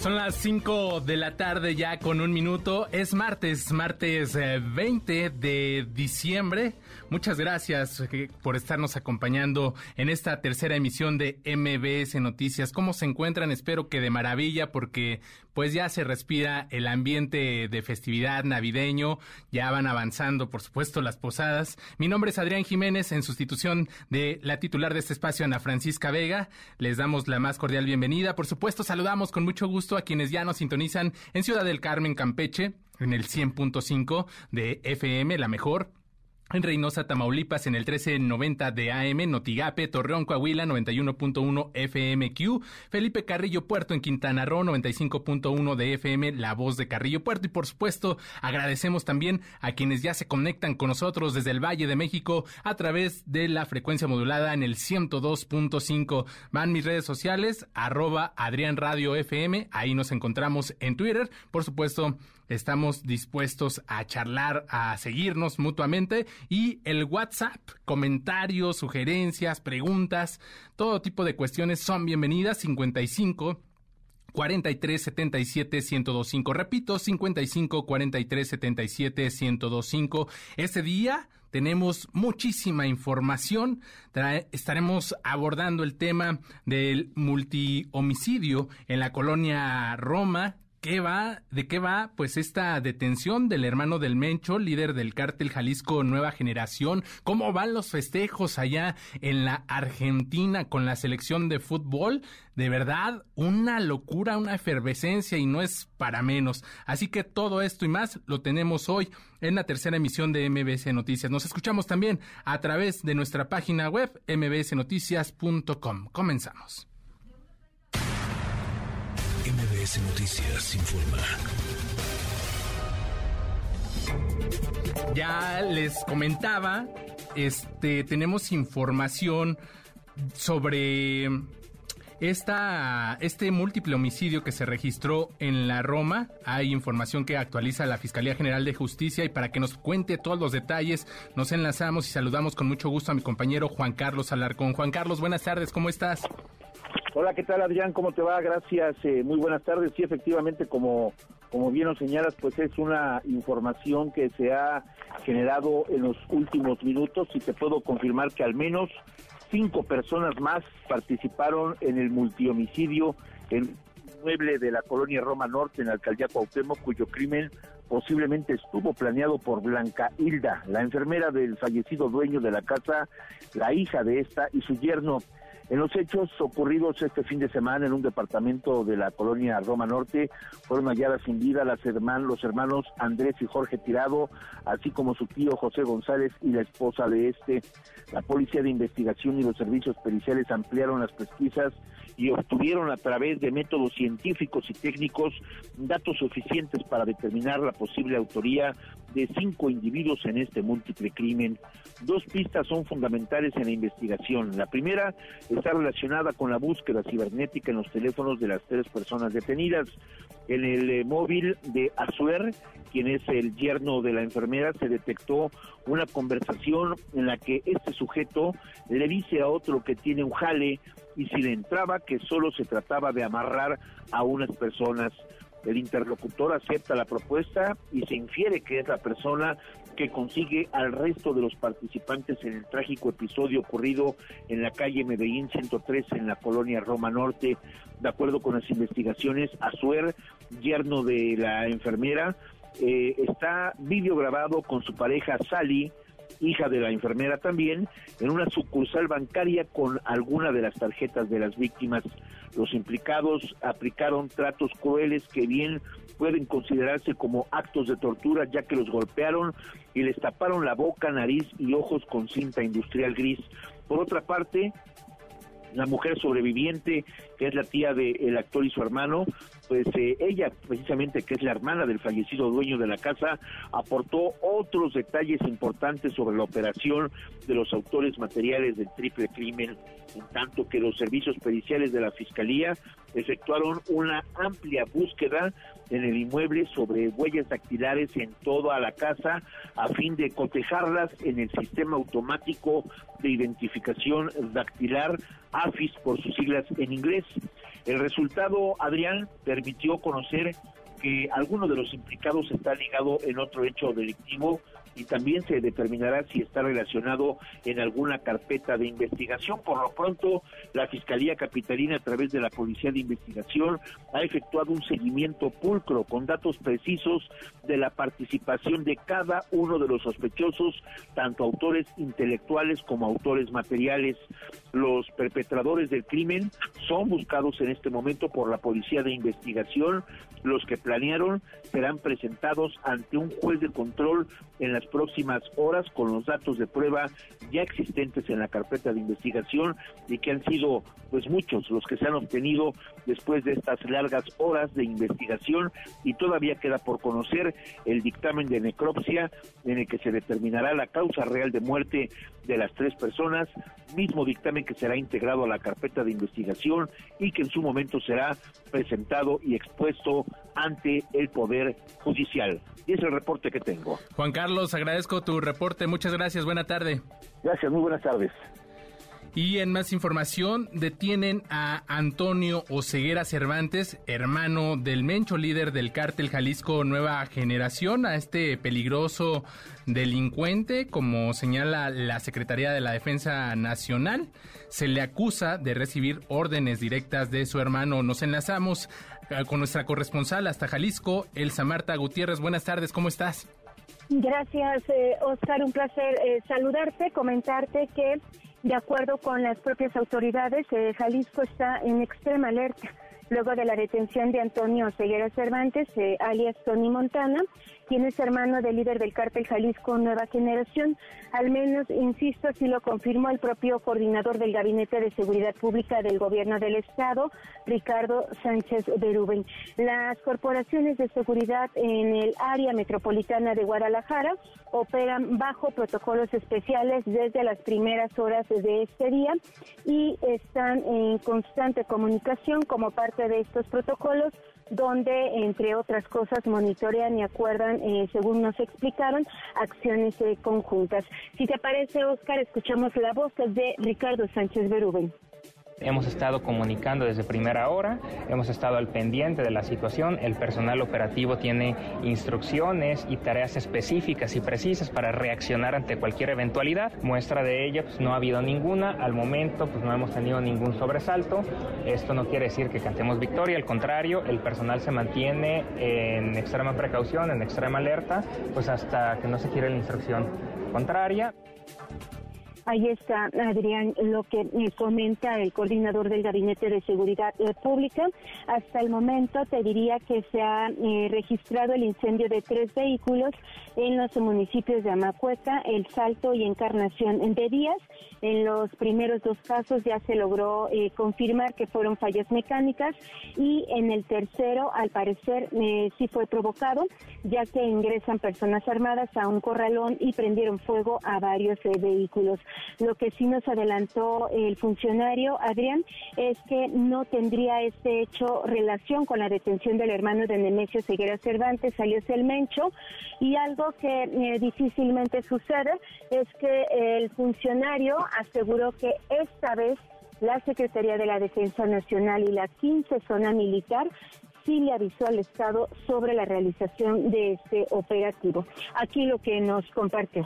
Son las 5 de la tarde ya con un minuto. Es martes, martes 20 eh, de diciembre. Muchas gracias eh, por estarnos acompañando en esta tercera emisión de MBS Noticias. ¿Cómo se encuentran? Espero que de maravilla porque pues ya se respira el ambiente de festividad navideño. Ya van avanzando, por supuesto, las posadas. Mi nombre es Adrián Jiménez en sustitución de la titular de este espacio, Ana Francisca Vega. Les damos la más cordial bienvenida. Por supuesto, saludamos con mucho gusto a quienes ya nos sintonizan en Ciudad del Carmen, Campeche, en el 100.5 de FM, la mejor en Reynosa, Tamaulipas, en el 1390 de AM, Notigape, Torreón, Coahuila, 91.1 FMQ, Felipe Carrillo Puerto en Quintana Roo, 95.1 de FM, La Voz de Carrillo Puerto. Y por supuesto, agradecemos también a quienes ya se conectan con nosotros desde el Valle de México a través de la frecuencia modulada en el 102.5. Van mis redes sociales, arroba Adrián Radio FM, ahí nos encontramos en Twitter. Por supuesto, Estamos dispuestos a charlar, a seguirnos mutuamente y el WhatsApp, comentarios, sugerencias, preguntas, todo tipo de cuestiones son bienvenidas. 55 43 77 1025. Repito, 55 43 77 1025. Ese día tenemos muchísima información. estaremos abordando el tema del multihomicidio en la colonia Roma ¿Qué va? ¿De qué va? Pues esta detención del hermano del Mencho, líder del cártel Jalisco Nueva Generación. ¿Cómo van los festejos allá en la Argentina con la selección de fútbol? De verdad, una locura, una efervescencia y no es para menos. Así que todo esto y más lo tenemos hoy en la tercera emisión de MBS Noticias. Nos escuchamos también a través de nuestra página web mbsnoticias.com. Comenzamos. MBS Noticias informa. Ya les comentaba, este, tenemos información sobre esta, este múltiple homicidio que se registró en la Roma. Hay información que actualiza la Fiscalía General de Justicia y para que nos cuente todos los detalles, nos enlazamos y saludamos con mucho gusto a mi compañero Juan Carlos Alarcón. Juan Carlos, buenas tardes, ¿cómo estás? Hola, ¿qué tal Adrián? ¿Cómo te va? Gracias, eh, muy buenas tardes. Sí, efectivamente, como, como bien nos señalas, pues es una información que se ha generado en los últimos minutos y te puedo confirmar que al menos cinco personas más participaron en el multihomicidio en mueble de la colonia Roma Norte en la alcaldía Cuauhtémoc, cuyo crimen posiblemente estuvo planeado por Blanca Hilda, la enfermera del fallecido dueño de la casa, la hija de esta y su yerno. En los hechos ocurridos este fin de semana en un departamento de la colonia Roma Norte, fueron halladas sin vida las los hermanos Andrés y Jorge Tirado, así como su tío José González y la esposa de este. La Policía de Investigación y los servicios periciales ampliaron las pesquisas y obtuvieron a través de métodos científicos y técnicos datos suficientes para determinar la posible autoría de cinco individuos en este múltiple crimen. Dos pistas son fundamentales en la investigación. La primera está relacionada con la búsqueda cibernética en los teléfonos de las tres personas detenidas. En el eh, móvil de Azuer, quien es el yerno de la enfermera, se detectó una conversación en la que este sujeto le dice a otro que tiene un jale y si le entraba que solo se trataba de amarrar a unas personas. El interlocutor acepta la propuesta y se infiere que es la persona que consigue al resto de los participantes en el trágico episodio ocurrido en la calle Medellín 103 en la colonia Roma Norte. De acuerdo con las investigaciones, Azuer, yerno de la enfermera, eh, está videograbado con su pareja Sally, hija de la enfermera también, en una sucursal bancaria con alguna de las tarjetas de las víctimas. Los implicados aplicaron tratos crueles que bien pueden considerarse como actos de tortura ya que los golpearon y les taparon la boca, nariz y ojos con cinta industrial gris. Por otra parte, la mujer sobreviviente, que es la tía del actor y su hermano, pues eh, ella, precisamente, que es la hermana del fallecido dueño de la casa, aportó otros detalles importantes sobre la operación de los autores materiales del triple crimen, en tanto que los servicios periciales de la Fiscalía efectuaron una amplia búsqueda en el inmueble sobre huellas dactilares en toda la casa a fin de cotejarlas en el sistema automático de identificación dactilar AFIS por sus siglas en inglés. El resultado, Adrián, permitió conocer que alguno de los implicados está ligado en otro hecho delictivo y también se determinará si está relacionado en alguna carpeta de investigación. Por lo pronto, la Fiscalía Capitalina, a través de la Policía de Investigación, ha efectuado un seguimiento pulcro con datos precisos de la participación de cada uno de los sospechosos, tanto autores intelectuales como autores materiales. Los perpetradores del crimen son buscados en este momento por la Policía de Investigación. Los que planearon serán presentados ante un juez de control en las próximas horas con los datos de prueba ya existentes en la carpeta de investigación y que han sido pues muchos los que se han obtenido después de estas largas horas de investigación y todavía queda por conocer el dictamen de necropsia en el que se determinará la causa real de muerte de las tres personas, mismo dictamen que será integrado a la carpeta de investigación y que en su momento será presentado y expuesto ante el Poder Judicial. Y es el reporte que tengo. Juan Carlos, agradezco tu reporte. Muchas gracias. Buena tarde. Gracias, muy buenas tardes. Y en más información, detienen a Antonio Oceguera Cervantes, hermano del Mencho, líder del cártel Jalisco Nueva Generación, a este peligroso delincuente, como señala la Secretaría de la Defensa Nacional. Se le acusa de recibir órdenes directas de su hermano. Nos enlazamos eh, con nuestra corresponsal hasta Jalisco, Elsa Marta Gutiérrez. Buenas tardes, ¿cómo estás? Gracias, eh, Oscar. Un placer eh, saludarte, comentarte que de acuerdo con las propias autoridades, eh, Jalisco está en extrema alerta luego de la detención de Antonio Ceguera Cervantes, eh, alias Tony Montana, quien es hermano del líder del cártel Jalisco Nueva Generación. Al menos, insisto, así lo confirmó el propio coordinador del Gabinete de Seguridad Pública del Gobierno del Estado, Ricardo Sánchez Berúben. Las corporaciones de seguridad en el área metropolitana de Guadalajara operan bajo protocolos especiales desde las primeras horas de este día y están en constante comunicación como parte de estos protocolos donde, entre otras cosas, monitorean y acuerdan, eh, según nos explicaron, acciones eh, conjuntas. Si te parece, Oscar, escuchamos la voz de Ricardo Sánchez Berúben. Hemos estado comunicando desde primera hora, hemos estado al pendiente de la situación, el personal operativo tiene instrucciones y tareas específicas y precisas para reaccionar ante cualquier eventualidad. Muestra de ello, pues no ha habido ninguna, al momento pues no hemos tenido ningún sobresalto. Esto no quiere decir que cantemos victoria, al contrario, el personal se mantiene en extrema precaución, en extrema alerta, pues hasta que no se quiere la instrucción contraria. Ahí está, Adrián, lo que eh, comenta el coordinador del Gabinete de Seguridad eh, Pública. Hasta el momento te diría que se ha eh, registrado el incendio de tres vehículos en los municipios de Amacueca, El Salto y Encarnación de Díaz. En los primeros dos casos ya se logró confirmar que fueron fallas mecánicas y en el tercero, al parecer, sí fue provocado, ya que ingresan personas armadas a un corralón y prendieron fuego a varios vehículos. Lo que sí nos adelantó el funcionario, Adrián, es que no tendría este hecho relación con la detención del hermano de Nemesio Seguera Cervantes, alias El Mencho, y algo que eh, difícilmente sucede es que el funcionario aseguró que esta vez la Secretaría de la Defensa Nacional y la 15 Zona Militar sí le avisó al Estado sobre la realización de este operativo. Aquí lo que nos comparte.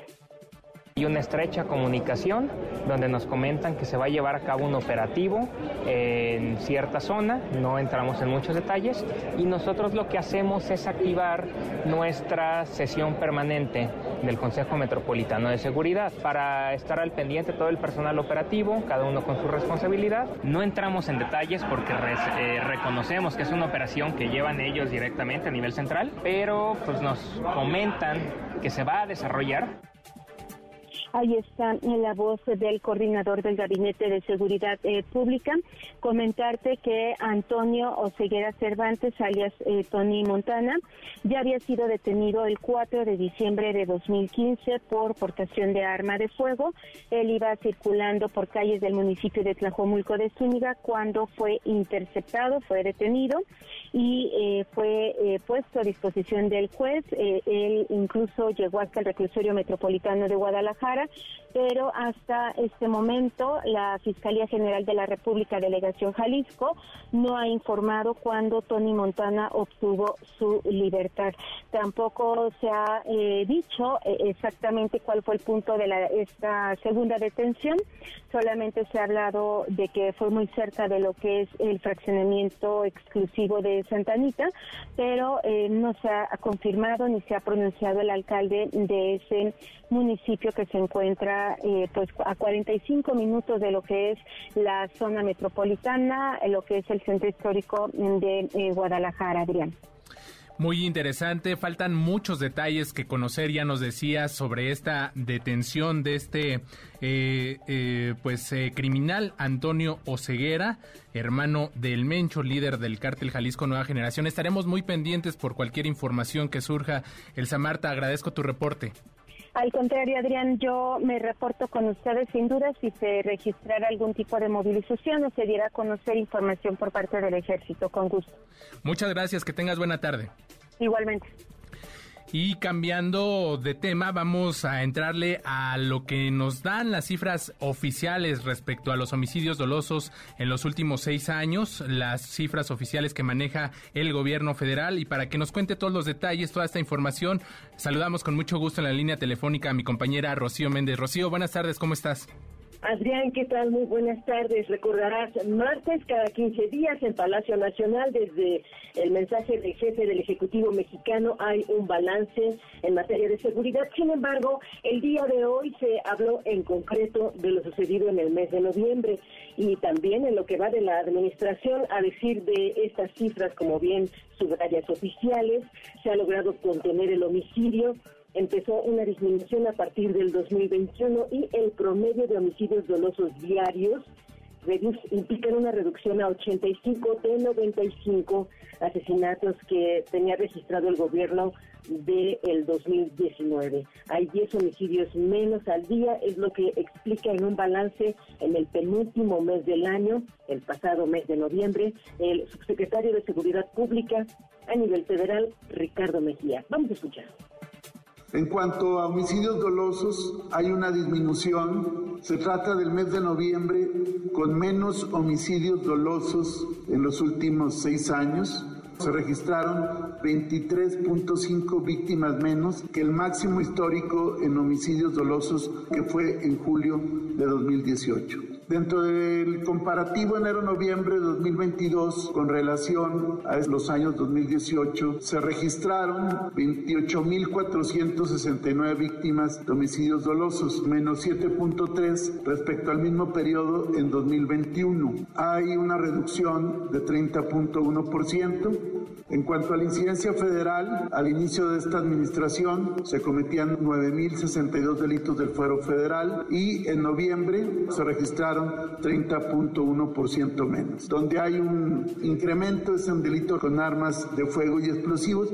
Hay una estrecha comunicación donde nos comentan que se va a llevar a cabo un operativo en cierta zona, no entramos en muchos detalles, y nosotros lo que hacemos es activar nuestra sesión permanente del Consejo Metropolitano de Seguridad para estar al pendiente todo el personal operativo, cada uno con su responsabilidad. No entramos en detalles porque eh, reconocemos que es una operación que llevan ellos directamente a nivel central, pero pues nos comentan que se va a desarrollar Ahí está la voz del coordinador del Gabinete de Seguridad eh, Pública. Comentarte que Antonio Oseguera Cervantes, alias eh, Tony Montana, ya había sido detenido el 4 de diciembre de 2015 por portación de arma de fuego. Él iba circulando por calles del municipio de Tlajomulco de Zúñiga cuando fue interceptado, fue detenido y eh, fue puesto a disposición del juez. él incluso llegó hasta el reclusorio metropolitano de Guadalajara pero hasta este momento la Fiscalía General de la República Delegación Jalisco no ha informado cuándo Tony Montana obtuvo su libertad. Tampoco se ha eh, dicho eh, exactamente cuál fue el punto de esta segunda detención, solamente se ha hablado de que fue muy cerca de lo que es el fraccionamiento exclusivo de Santa Anita, pero eh, no se ha confirmado ni se ha pronunciado el alcalde de ese municipio que se encuentra eh, pues a 45 minutos de lo que es la zona metropolitana, lo que es el centro histórico de eh, Guadalajara, Adrián. Muy interesante, faltan muchos detalles que conocer, ya nos decía sobre esta detención de este eh, pues criminal Antonio Oceguera, hermano del Mencho, líder del cártel Jalisco Nueva Generación. Estaremos muy pendientes por cualquier información que surja. Elsa Marta, agradezco tu reporte. Al contrario, Adrián, yo me reporto con ustedes sin duda si se registrara algún tipo de movilización o se diera a conocer información por parte del ejército, con gusto. Muchas gracias, que tengas buena tarde. Igualmente. Y cambiando de tema, vamos a entrarle a lo que nos dan las cifras oficiales respecto a los homicidios dolosos en los últimos seis años, las cifras oficiales que maneja el gobierno federal. Y para que nos cuente todos los detalles, toda esta información, saludamos con mucho gusto en la línea telefónica a mi compañera Rocío Méndez. Rocío, buenas tardes, ¿cómo estás? Adrián, ¿qué tal? Muy buenas tardes. Recordarás, martes cada 15 días en Palacio Nacional, desde el mensaje del jefe del Ejecutivo mexicano, hay un balance en materia de seguridad. Sin embargo, el día de hoy se habló en concreto de lo sucedido en el mes de noviembre y también en lo que va de la administración, a decir de estas cifras, como bien subrayas oficiales, se ha logrado contener el homicidio empezó una disminución a partir del 2021 y el promedio de homicidios dolosos diarios implican una reducción a 85 de 95 asesinatos que tenía registrado el gobierno del el 2019. Hay 10 homicidios menos al día, es lo que explica en un balance en el penúltimo mes del año, el pasado mes de noviembre, el subsecretario de Seguridad Pública a nivel federal, Ricardo Mejía. Vamos a escuchar. En cuanto a homicidios dolosos, hay una disminución. Se trata del mes de noviembre con menos homicidios dolosos en los últimos seis años. Se registraron 23.5 víctimas menos que el máximo histórico en homicidios dolosos que fue en julio de 2018. Dentro del comparativo enero-noviembre de 2022 con relación a los años 2018, se registraron 28.469 víctimas de homicidios dolosos, menos 7.3 respecto al mismo periodo en 2021. Hay una reducción de 30.1%. En cuanto a la incidencia federal, al inicio de esta administración se cometían 9.062 delitos del fuero federal y en noviembre se registraron 30.1% menos. Donde hay un incremento es un delito con armas de fuego y explosivos.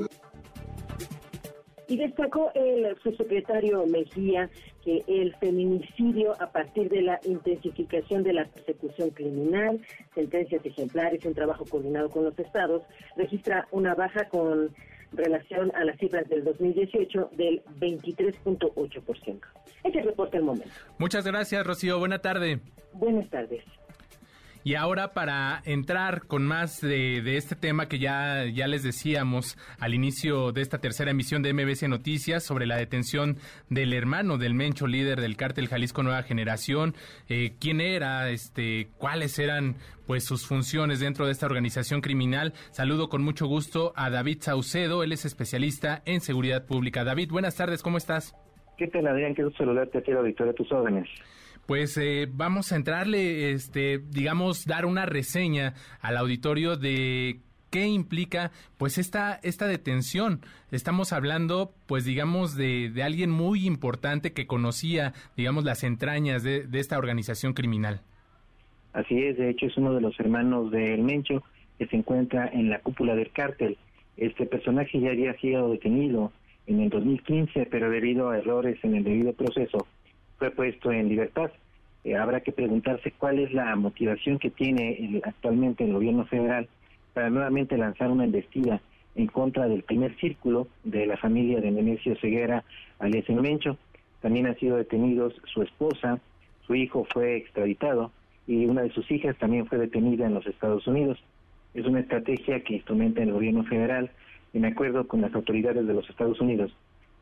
Y destacó el subsecretario Mejía que el feminicidio a partir de la intensificación de la persecución criminal, sentencias ejemplares, un trabajo coordinado con los estados, registra una baja con relación a las cifras del 2018 del 23.8%. Ese reporte al momento. Muchas gracias, Rocío. Buena tarde. Buenas tardes. Y ahora para entrar con más de, este tema que ya, ya les decíamos al inicio de esta tercera emisión de MBC Noticias sobre la detención del hermano del Mencho, líder del cártel Jalisco Nueva Generación, eh, quién era, este, cuáles eran pues sus funciones dentro de esta organización criminal. Saludo con mucho gusto a David Saucedo, él es especialista en seguridad pública. David, buenas tardes, ¿cómo estás? ¿Qué tal, Adrián? Quiero saludarte aquí a la auditoría tus órdenes pues eh, vamos a entrarle, este, digamos, dar una reseña al auditorio de qué implica pues esta, esta detención. Estamos hablando pues digamos de, de alguien muy importante que conocía digamos las entrañas de, de esta organización criminal. Así es, de hecho es uno de los hermanos del Mencho que se encuentra en la cúpula del cártel. Este personaje ya había sido detenido en el 2015, pero debido a errores en el debido proceso fue puesto en libertad. Eh, habrá que preguntarse cuál es la motivación que tiene actualmente el gobierno federal para nuevamente lanzar una embestida en contra del primer círculo de la familia de Nemesio Ceguera, alias El Mencho. También han sido detenidos su esposa, su hijo fue extraditado y una de sus hijas también fue detenida en los Estados Unidos. Es una estrategia que instrumenta el gobierno federal en acuerdo con las autoridades de los Estados Unidos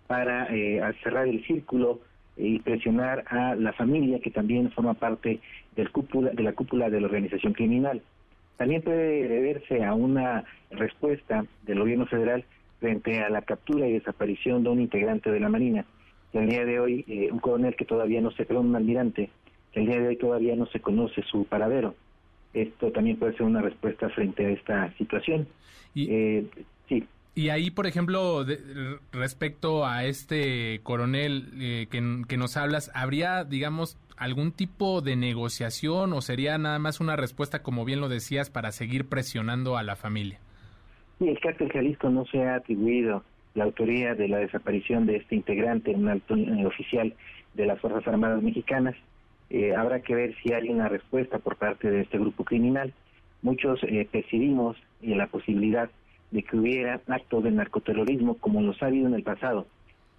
para eh, cerrar el círculo y presionar a la familia que también forma parte del cúpula, de la cúpula de la organización criminal. También puede deberse a una respuesta del gobierno federal frente a la captura y desaparición de un integrante de la Marina. El día de hoy, eh, un coronel que todavía no se, perdón, un almirante, el día de hoy todavía no se conoce su paradero. Esto también puede ser una respuesta frente a esta situación. Y, eh, sí. Y ahí, por ejemplo, respecto a este coronel eh, que, nos hablas, ¿habría, digamos, algún tipo de negociación o sería nada más una respuesta, como bien lo decías, para seguir presionando a la familia? Sí, el cártel Jalisco no se ha atribuido la autoría de la desaparición de este integrante, un alto oficial de las Fuerzas Armadas Mexicanas. Eh, habrá que ver si hay una respuesta por parte de este grupo criminal. Muchos eh, percibimos eh, la posibilidad de que hubiera actos de narcoterrorismo como los ha habido en el pasado,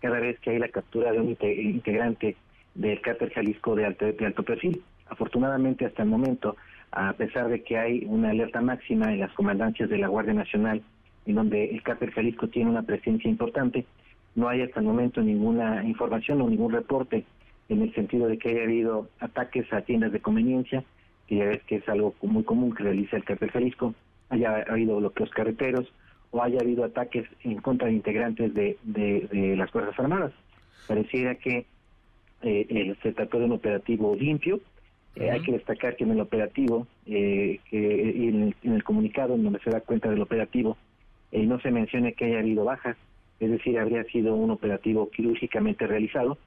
cada vez que hay la captura de un integrante del cártel Jalisco de alto, de alto perfil. Afortunadamente hasta el momento, a pesar de que hay una alerta máxima en las comandancias de la Guardia Nacional, en donde el cártel Jalisco tiene una presencia importante, no hay hasta el momento ninguna información o ningún reporte en el sentido de que haya habido ataques a tiendas de conveniencia, que ya ves que es algo muy común que realiza el cártel Jalisco, haya habido bloqueos carreteros o haya habido ataques en contra de integrantes de, de, las Fuerzas Armadas. Pareciera que eh, eh, se trató de un operativo limpio. Eh, hay que destacar que en el operativo, que en el, comunicado en donde se da cuenta del operativo, no se menciona que haya habido bajas, es decir, habría sido un operativo quirúrgicamente realizado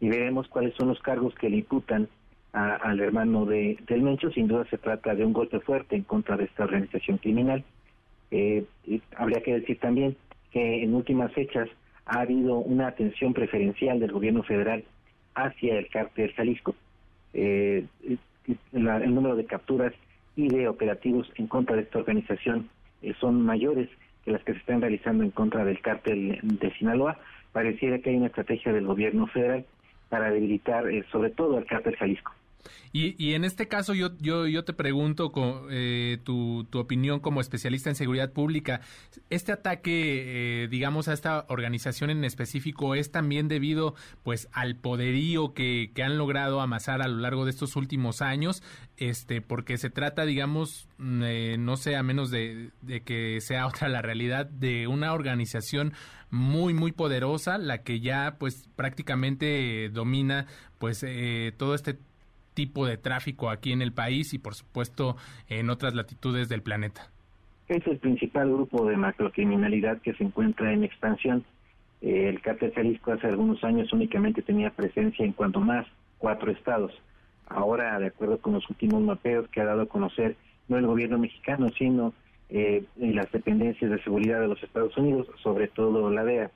y veremos cuáles son los cargos que le imputan al hermano de, del Mencho. Sin duda se trata de un golpe fuerte en contra de esta organización criminal. Eh, habría que decir también que en últimas fechas ha habido una atención preferencial del gobierno federal hacia el cártel Jalisco. Eh, el número de capturas y de operativos en contra de esta organización eh, son mayores que las que se están realizando en contra del cártel de Sinaloa. Pareciera que hay una estrategia del gobierno federal para debilitar eh, sobre todo al cártel Jalisco. Y, y, en este caso yo, yo, yo te pregunto con, eh, tu, tu, opinión como especialista en seguridad pública. ¿Este ataque, eh, digamos, a esta organización en específico es también debido pues al poderío que, que han logrado amasar a lo largo de estos últimos años? Este, porque se trata, digamos, mm, eh, no sé, a menos de, que sea otra la realidad, de una organización muy muy poderosa la que ya pues prácticamente domina pues eh, todo este tipo de tráfico aquí en el país y por supuesto en otras latitudes del planeta? Es el principal grupo de macrocriminalidad que se encuentra en expansión. Eh, el cártel Jalisco hace algunos años únicamente tenía presencia en cuanto más cuatro estados. Ahora, de acuerdo con los últimos mapeos que ha dado a conocer no el gobierno mexicano, sino eh, las dependencias de seguridad de los Estados Unidos, sobre todo la DEA,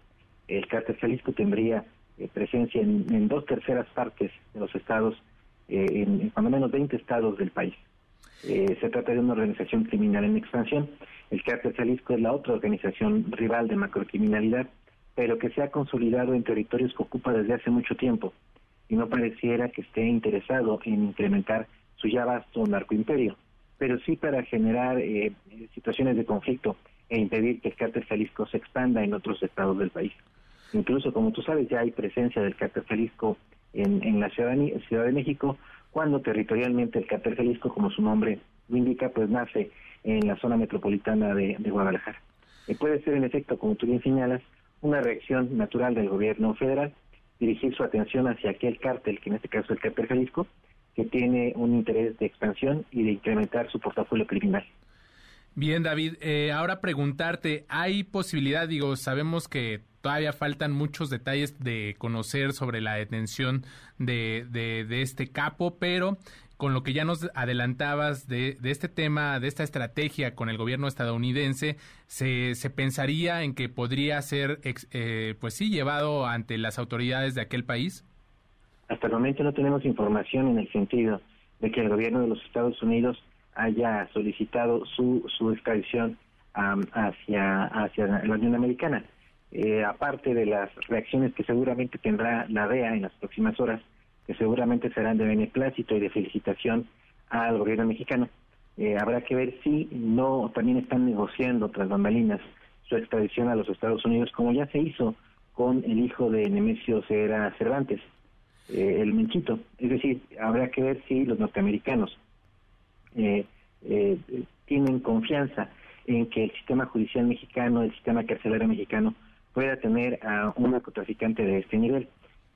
el cártel Jalisco tendría eh, presencia en, en, dos terceras partes de los estados eh, en, cuando menos 20 estados del país. Eh, se trata de una organización criminal en expansión. El Cártel Jalisco es la otra organización rival de macrocriminalidad, pero que se ha consolidado en territorios que ocupa desde hace mucho tiempo y no pareciera que esté interesado en incrementar su ya vasto narcoimperio, pero sí para generar eh, situaciones de conflicto e impedir que el cártel Jalisco se expanda en otros estados del país. Incluso, como tú sabes, ya hay presencia del cártel Jalisco en, la ciudad, de México, cuando territorialmente el cártel Jalisco, como su nombre lo indica, pues nace en la zona metropolitana de, Guadalajara. Y puede ser, en efecto, como tú bien señalas, una reacción natural del gobierno federal, dirigir su atención hacia aquel cártel, que en este caso es el cártel Jalisco, que tiene un interés de expansión y de incrementar su portafolio criminal. Bien, David, eh, ahora preguntarte, ¿hay posibilidad, digo, sabemos que todavía faltan muchos detalles de conocer sobre la detención de, de, este capo, pero con lo que ya nos adelantabas de, de, este tema, de esta estrategia con el gobierno estadounidense, se, se pensaría en que podría ser, eh, pues sí, llevado ante las autoridades de aquel país? Hasta el momento no tenemos información en el sentido de que el gobierno de los Estados Unidos haya solicitado su, su extradición hacia, hacia la Unión Americana. Eh, aparte de las reacciones que seguramente tendrá la DEA en las próximas horas, que seguramente serán de beneplácito y de felicitación al gobierno mexicano, eh, habrá que ver si no también están negociando tras bambalinas su extradición a los Estados Unidos, como ya se hizo con el hijo de Nemesio Cera Cervantes, eh, el Menchito. Es decir, habrá que ver si los norteamericanos eh, eh, tienen confianza en que el sistema judicial mexicano, el sistema carcelario mexicano, pueda tener a un narcotraficante de este nivel.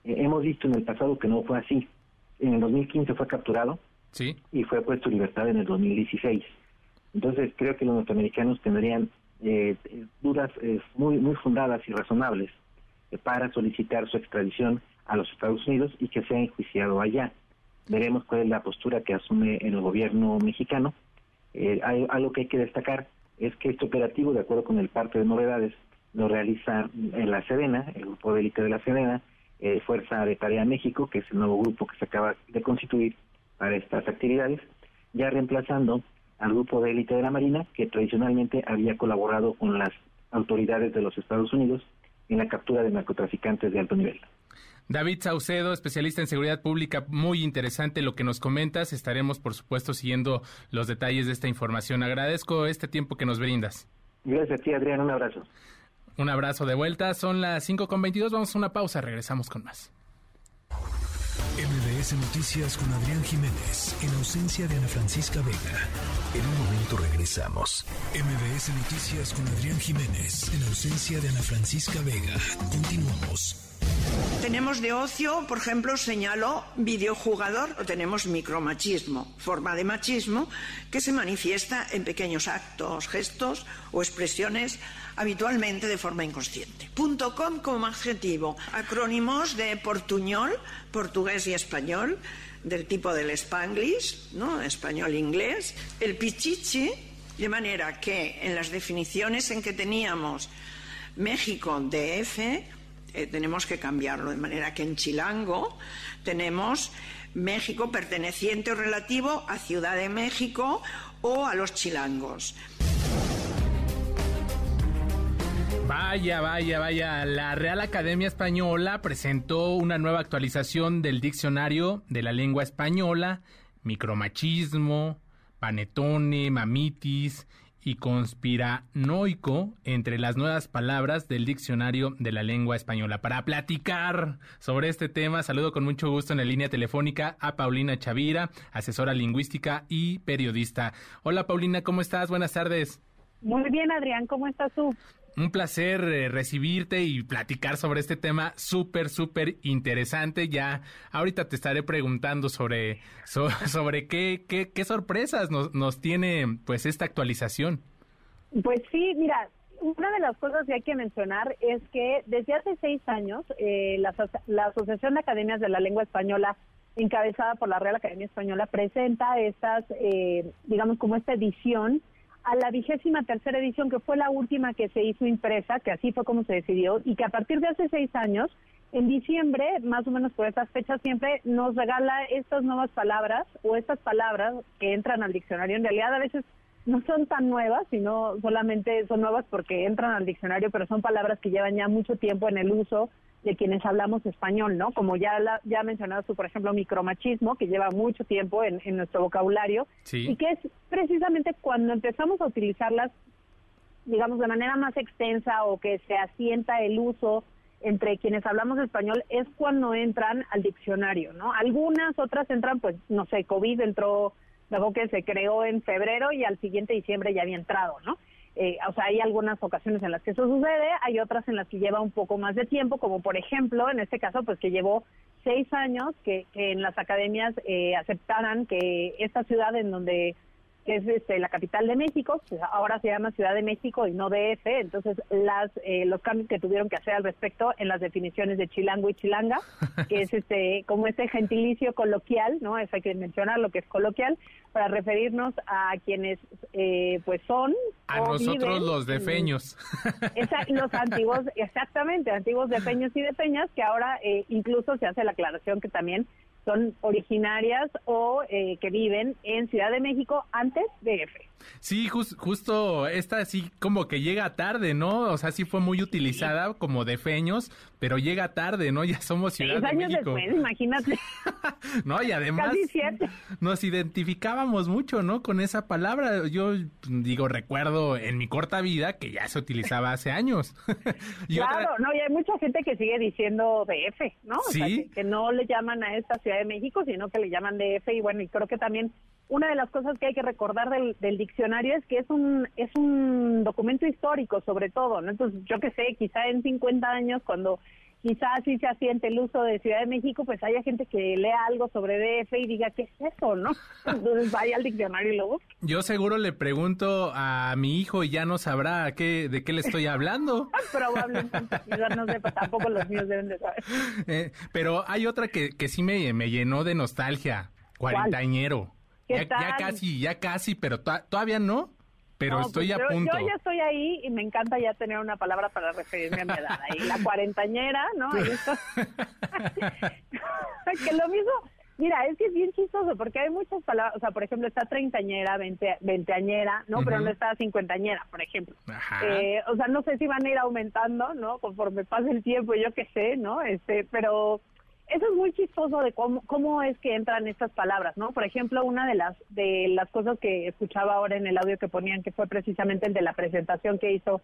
Eh, hemos visto en el pasado que no fue así. En el 2015 fue capturado ¿Sí? y fue puesto en libertad en el 2016. Entonces creo que los norteamericanos tendrían eh, dudas muy, muy fundadas y razonables para solicitar su extradición a los Estados Unidos y que sea enjuiciado allá. Veremos cuál es la postura que asume el gobierno mexicano. Eh, hay, algo que hay que destacar es que este operativo, de acuerdo con el parte de novedades, lo realiza en la Sedena, el grupo de élite de la Sedena, eh, Fuerza de Tarea México, que es el nuevo grupo que se acaba de constituir para estas actividades, ya reemplazando al grupo de élite de la Marina, que tradicionalmente había colaborado con las autoridades de los Estados Unidos en la captura de narcotraficantes de alto nivel. David Saucedo, especialista en seguridad pública, muy interesante lo que nos comentas. Estaremos, por supuesto, siguiendo los detalles de esta información. Agradezco este tiempo que nos brindas. Gracias a ti, Adrián. Un abrazo. Un abrazo de vuelta. Son las 5.22. Vamos a una pausa. Regresamos con más. MBS Noticias con Adrián Jiménez, en ausencia de Ana Francisca Vega. En un momento regresamos. MBS Noticias con Adrián Jiménez, en ausencia de Ana Francisca Vega. Continuamos. Tenemos de ocio, por ejemplo, señalo videojugador, o tenemos micromachismo, forma de machismo que se manifiesta en pequeños actos, gestos o expresiones habitualmente de forma inconsciente. Punto .com como adjetivo, acrónimos de portuñol, portugués y español, del tipo del spanglish, ¿no? español-inglés, el pichichi, de manera que en las definiciones en que teníamos México DF, eh, tenemos que cambiarlo, de manera que en Chilango tenemos México perteneciente o relativo a Ciudad de México o a los chilangos. Vaya, vaya, vaya. La Real Academia Española presentó una nueva actualización del diccionario de la lengua española, micromachismo, panetone, mamitis y conspiranoico entre las nuevas palabras del diccionario de la lengua española. Para platicar sobre este tema, saludo con mucho gusto en la línea telefónica a Paulina Chavira, asesora lingüística y periodista. Hola Paulina, ¿cómo estás? Buenas tardes. Muy bien, Adrián, ¿cómo estás tú? Un placer eh, recibirte y platicar sobre este tema súper, súper interesante. Ya ahorita te estaré preguntando sobre, sobre qué, qué, qué, sorpresas nos, nos tiene pues esta actualización. Pues sí, mira, una de las cosas que hay que mencionar es que desde hace seis años eh, la, la Asociación de Academias de la Lengua Española encabezada por la Real Academia Española, presenta estas, eh, digamos, como esta edición a la vigésima tercera edición, que fue la última que se hizo impresa, que así fue como se decidió, y que a partir de hace seis años, en diciembre, más o menos por estas fechas, siempre nos regala estas nuevas palabras o estas palabras que entran al diccionario. En realidad, a veces no son tan nuevas, sino solamente son nuevas porque entran al diccionario, pero son palabras que llevan ya mucho tiempo en el uso de quienes hablamos español, ¿no? Como ya la, ya mencionado tú, por ejemplo, micromachismo, que lleva mucho tiempo en, nuestro vocabulario, y que es precisamente cuando empezamos a utilizarlas, digamos, de manera más extensa o que se asienta el uso entre quienes hablamos español, es cuando entran al diccionario, ¿no? Algunas otras entran, pues, no sé, COVID entró, luego que se creó en febrero y al siguiente diciembre ya había entrado, ¿no? Eh, o sea, hay algunas ocasiones en las que eso sucede, hay otras en las que lleva un poco más de tiempo, como por ejemplo, en este caso, pues que llevó seis años que, en las academias eh, aceptaran que esta ciudad en donde que es este, la capital de México, pues ahora se llama Ciudad de México y no DF, entonces las eh, los cambios que tuvieron que hacer al respecto en las definiciones de chilango y chilanga, que es este como este gentilicio coloquial, ¿no? Eso hay que mencionar lo que es coloquial para referirnos a quienes eh, pues son a nosotros los defeños. los antiguos, exactamente, antiguos defeños y defeñas, que ahora eh, incluso se hace la aclaración que también son originarias o eh, que viven en Ciudad de México antes de F. Sí, justo esta sí como que llega tarde, ¿no? O sea, sí fue muy utilizada como de feños, pero llega tarde, ¿no? Ya somos Ciudad de años México. después, imagínate. no, y además nos identificábamos mucho, ¿no? Con esa palabra. Yo digo, recuerdo en mi corta vida que ya se utilizaba hace años. claro, no, y hay mucha gente que sigue diciendo DF, ¿no? O sea, que no le llaman a esta Ciudad de México, sino que le llaman DF y bueno, y creo que también una de las cosas que hay que recordar del, diccionario es que es un es un documento histórico sobre todo, ¿no? Entonces, yo que sé, quizá en 50 años cuando quizás sí se asiente el uso de Ciudad de México, pues haya gente que lea algo sobre DF y diga, ¿qué es eso, no? Entonces vaya al diccionario y lo busque. Yo seguro le pregunto a mi hijo y ya no sabrá qué, de qué le estoy hablando. Probablemente, no sepa, tampoco los míos deben de saber. Eh, pero hay otra que, que sí me, me llenó de nostalgia, cuarentañero. Ya, ya, casi, ya casi, pero todavía no. Pero pues estoy a punto. Yo ya estoy ahí y me encanta ya tener una palabra para referirme a mi edad. Ahí la cuarentañera, ¿no? Ahí que lo mismo, mira, es que es bien chistoso porque hay muchas palabras, o sea, por ejemplo, está treintañera, veinte, veinteañera, ¿no? Pero no está cincuentañera, por ejemplo. Eh, o sea, no sé si van a ir aumentando, ¿no? Conforme pase el tiempo, yo qué sé, ¿no? Este, pero eso es muy chistoso de cómo, cómo es que entran estas palabras, ¿no? Por ejemplo, una de las de las cosas que escuchaba ahora en el audio que ponían, que fue precisamente el de la presentación que hizo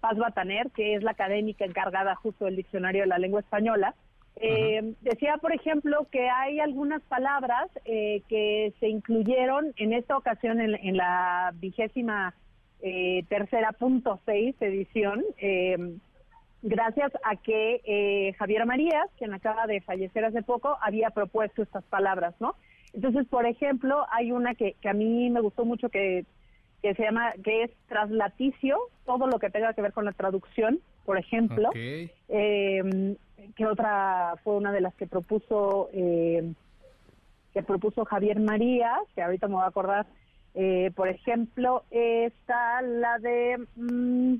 Paz Bataner, que es la académica encargada justo del diccionario de la lengua española, eh, decía, por ejemplo, que hay algunas palabras eh, que se incluyeron en esta ocasión en, la vigésima eh, tercera punto seis edición, eh, gracias a que eh, Javier Marías, quien acaba de fallecer hace poco, había propuesto estas palabras, ¿no? Entonces, por ejemplo, hay una que, que a mí me gustó mucho que, que se llama, que es traslaticio, todo lo que tenga que ver con la traducción, por ejemplo. Eh, que otra fue una de las que propuso, eh, que propuso Javier Marías, que ahorita me voy a acordar, eh, por ejemplo, está la de... Mm,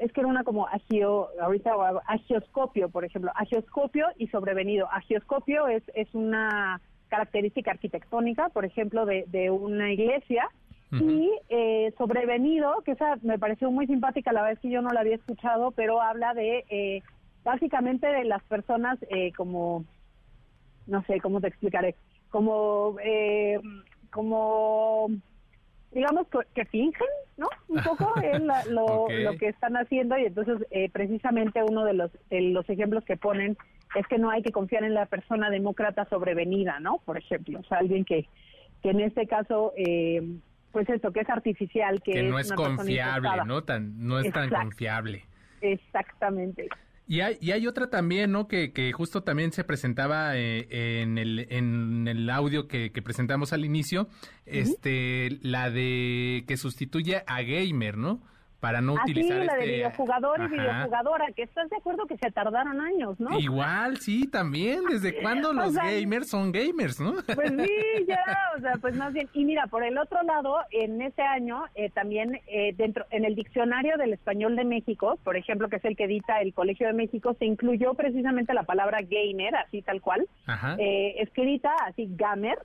es que era una como agio, ahorita agioscopio, por ejemplo, agioscopio y sobrevenido. Agioscopio es, es una característica arquitectónica, por ejemplo, de, de una iglesia, y eh, sobrevenido, que esa me pareció muy simpática, la vez que yo no la había escuchado, pero habla de eh, básicamente de las personas eh, como, no sé, ¿cómo te explicaré? Como, eh, como digamos que, fingen, ¿no? Un poco es lo, lo, que están haciendo y entonces eh, precisamente uno de los, de los ejemplos que ponen es que no hay que confiar en la persona demócrata sobrevenida, ¿no? Por ejemplo, o sea, alguien que, que en este caso, eh, pues eso, que es artificial, que, no es, confiable, ¿no? Tan, no es tan confiable. Exactamente. Y hay, y hay otra también, ¿no? Que, que justo también se presentaba eh, en, el, en el audio que, que presentamos al inicio, este, la de que sustituye a Gamer, ¿no? Para no utilizar sí, la de este, videojugador y videojugadora, que estás de acuerdo que se tardaron años, ¿no? Igual, sí, también. ¿Desde cuándo los gamers son gamers, no? Pues sí, ya, o sea, pues más bien. Y mira, por el otro lado, en ese año, eh, también eh, dentro, en el diccionario del español de México, por ejemplo, que es el que edita el Colegio de México, se incluyó precisamente la palabra gamer, así tal cual, eh, escrita así, gamer,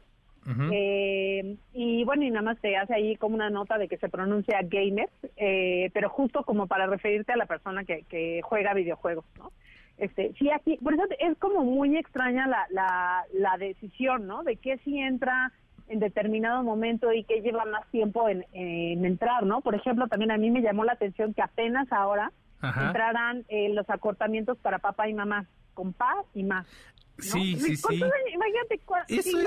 eh, y bueno, y nada más te hace ahí como una nota de que se pronuncia gamer, eh, pero justo como para referirte a la persona que, que juega videojuegos, ¿no? Este, sí, aquí, por eso es como muy extraña la, la, la decisión, ¿no? De que si entra en determinado momento y que lleva más tiempo en, en entrar, ¿no? Por ejemplo, también a mí me llamó la atención que apenas ahora entrarán eh, los acortamientos para papá y mamá, con pa y más. Sí, sí, sí. Imagínate eso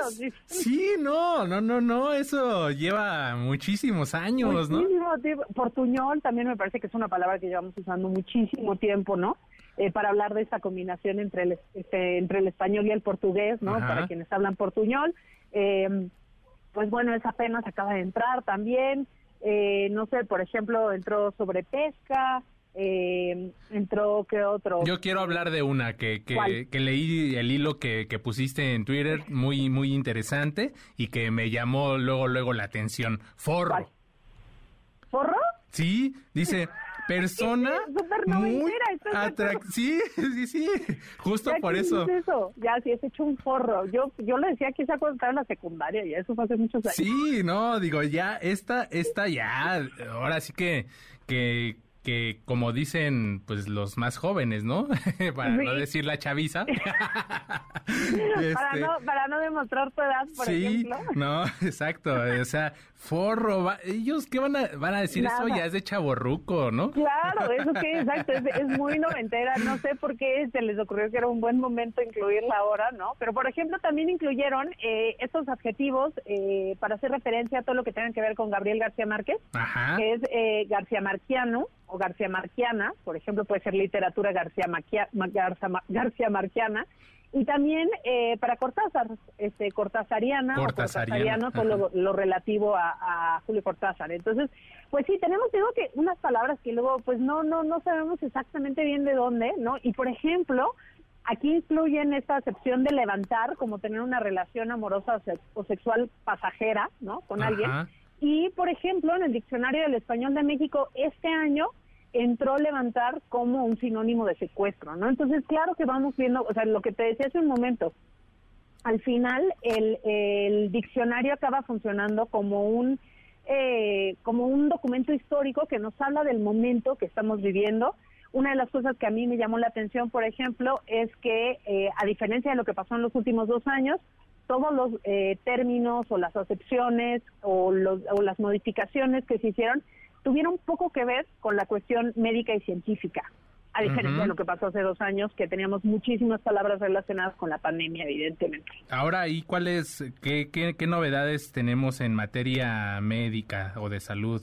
sí, no, no, no, no, eso lleva muchísimos años, muchísimo Tiempo. Portuñol también me parece que es una palabra que llevamos usando muchísimo tiempo, ¿no? Eh, para hablar de esta combinación entre el, este, entre el español y el portugués, ¿no? Para quienes hablan portuñol. Eh, pues bueno, esa apenas acaba de entrar también. Eh, no sé, por ejemplo, entró sobre pesca, eh, entró qué otro. Yo quiero hablar de una que, que, que leí el hilo que, que, pusiste en Twitter, muy muy interesante y que me llamó luego luego la atención. Forro. ¿Forro? Sí, dice persona muy atractiva. Sí, sí, sí, justo por eso. eso. Ya, sí, es hecho un forro. Yo yo le decía que se cuando estaba en la secundaria, y eso fue hace muchos años. Sí, no, digo, ya, esta, esta ya, ahora sí que, que que como dicen pues los más jóvenes, ¿no? para no decir la chaviza. este... para, no, para no demostrar tu edad, por sí, ejemplo. no, exacto. O sea, forro, ellos qué van a, van a decir eso ya es de chaborruco, ¿no? Claro, eso que exacto, es, es, muy noventera. No sé por qué se les ocurrió que era un buen momento incluirla ahora, ¿no? Pero por ejemplo también incluyeron eh, estos adjetivos eh, para hacer referencia a todo lo que tenga que ver con Gabriel García Márquez, Ajá. que es eh, García Marquiano o García Marquiana, por ejemplo, puede ser literatura García, Maquia, García, García Marquiana, y también eh, para Cortázar, este, cortázariana, cortázariano, todo lo, lo, relativo a, a, Julio Cortázar. Entonces, pues sí, tenemos, digo que unas palabras que luego, pues no, no, no sabemos exactamente bien de dónde, ¿no? Y por ejemplo, aquí incluyen esta acepción de levantar, como tener una relación amorosa o, sexual pasajera, ¿no? Con Ajá. alguien. Y, por ejemplo, en el Diccionario del Español de México, este año entró levantar como un sinónimo de secuestro, ¿no? Entonces, claro que vamos viendo, o sea, lo que te decía hace un momento, al final el, el diccionario acaba funcionando como un eh, como un documento histórico que nos habla del momento que estamos viviendo. Una de las cosas que a mí me llamó la atención, por ejemplo, es que eh, a diferencia de lo que pasó en los últimos dos años, todos los eh, términos o las acepciones o, los, o las modificaciones que se hicieron tuvieron poco que ver con la cuestión médica y científica, a diferencia uh -huh. de lo que pasó hace dos años, que teníamos muchísimas palabras relacionadas con la pandemia, evidentemente. Ahora, ¿y cuáles, qué, qué, qué novedades tenemos en materia médica o de salud?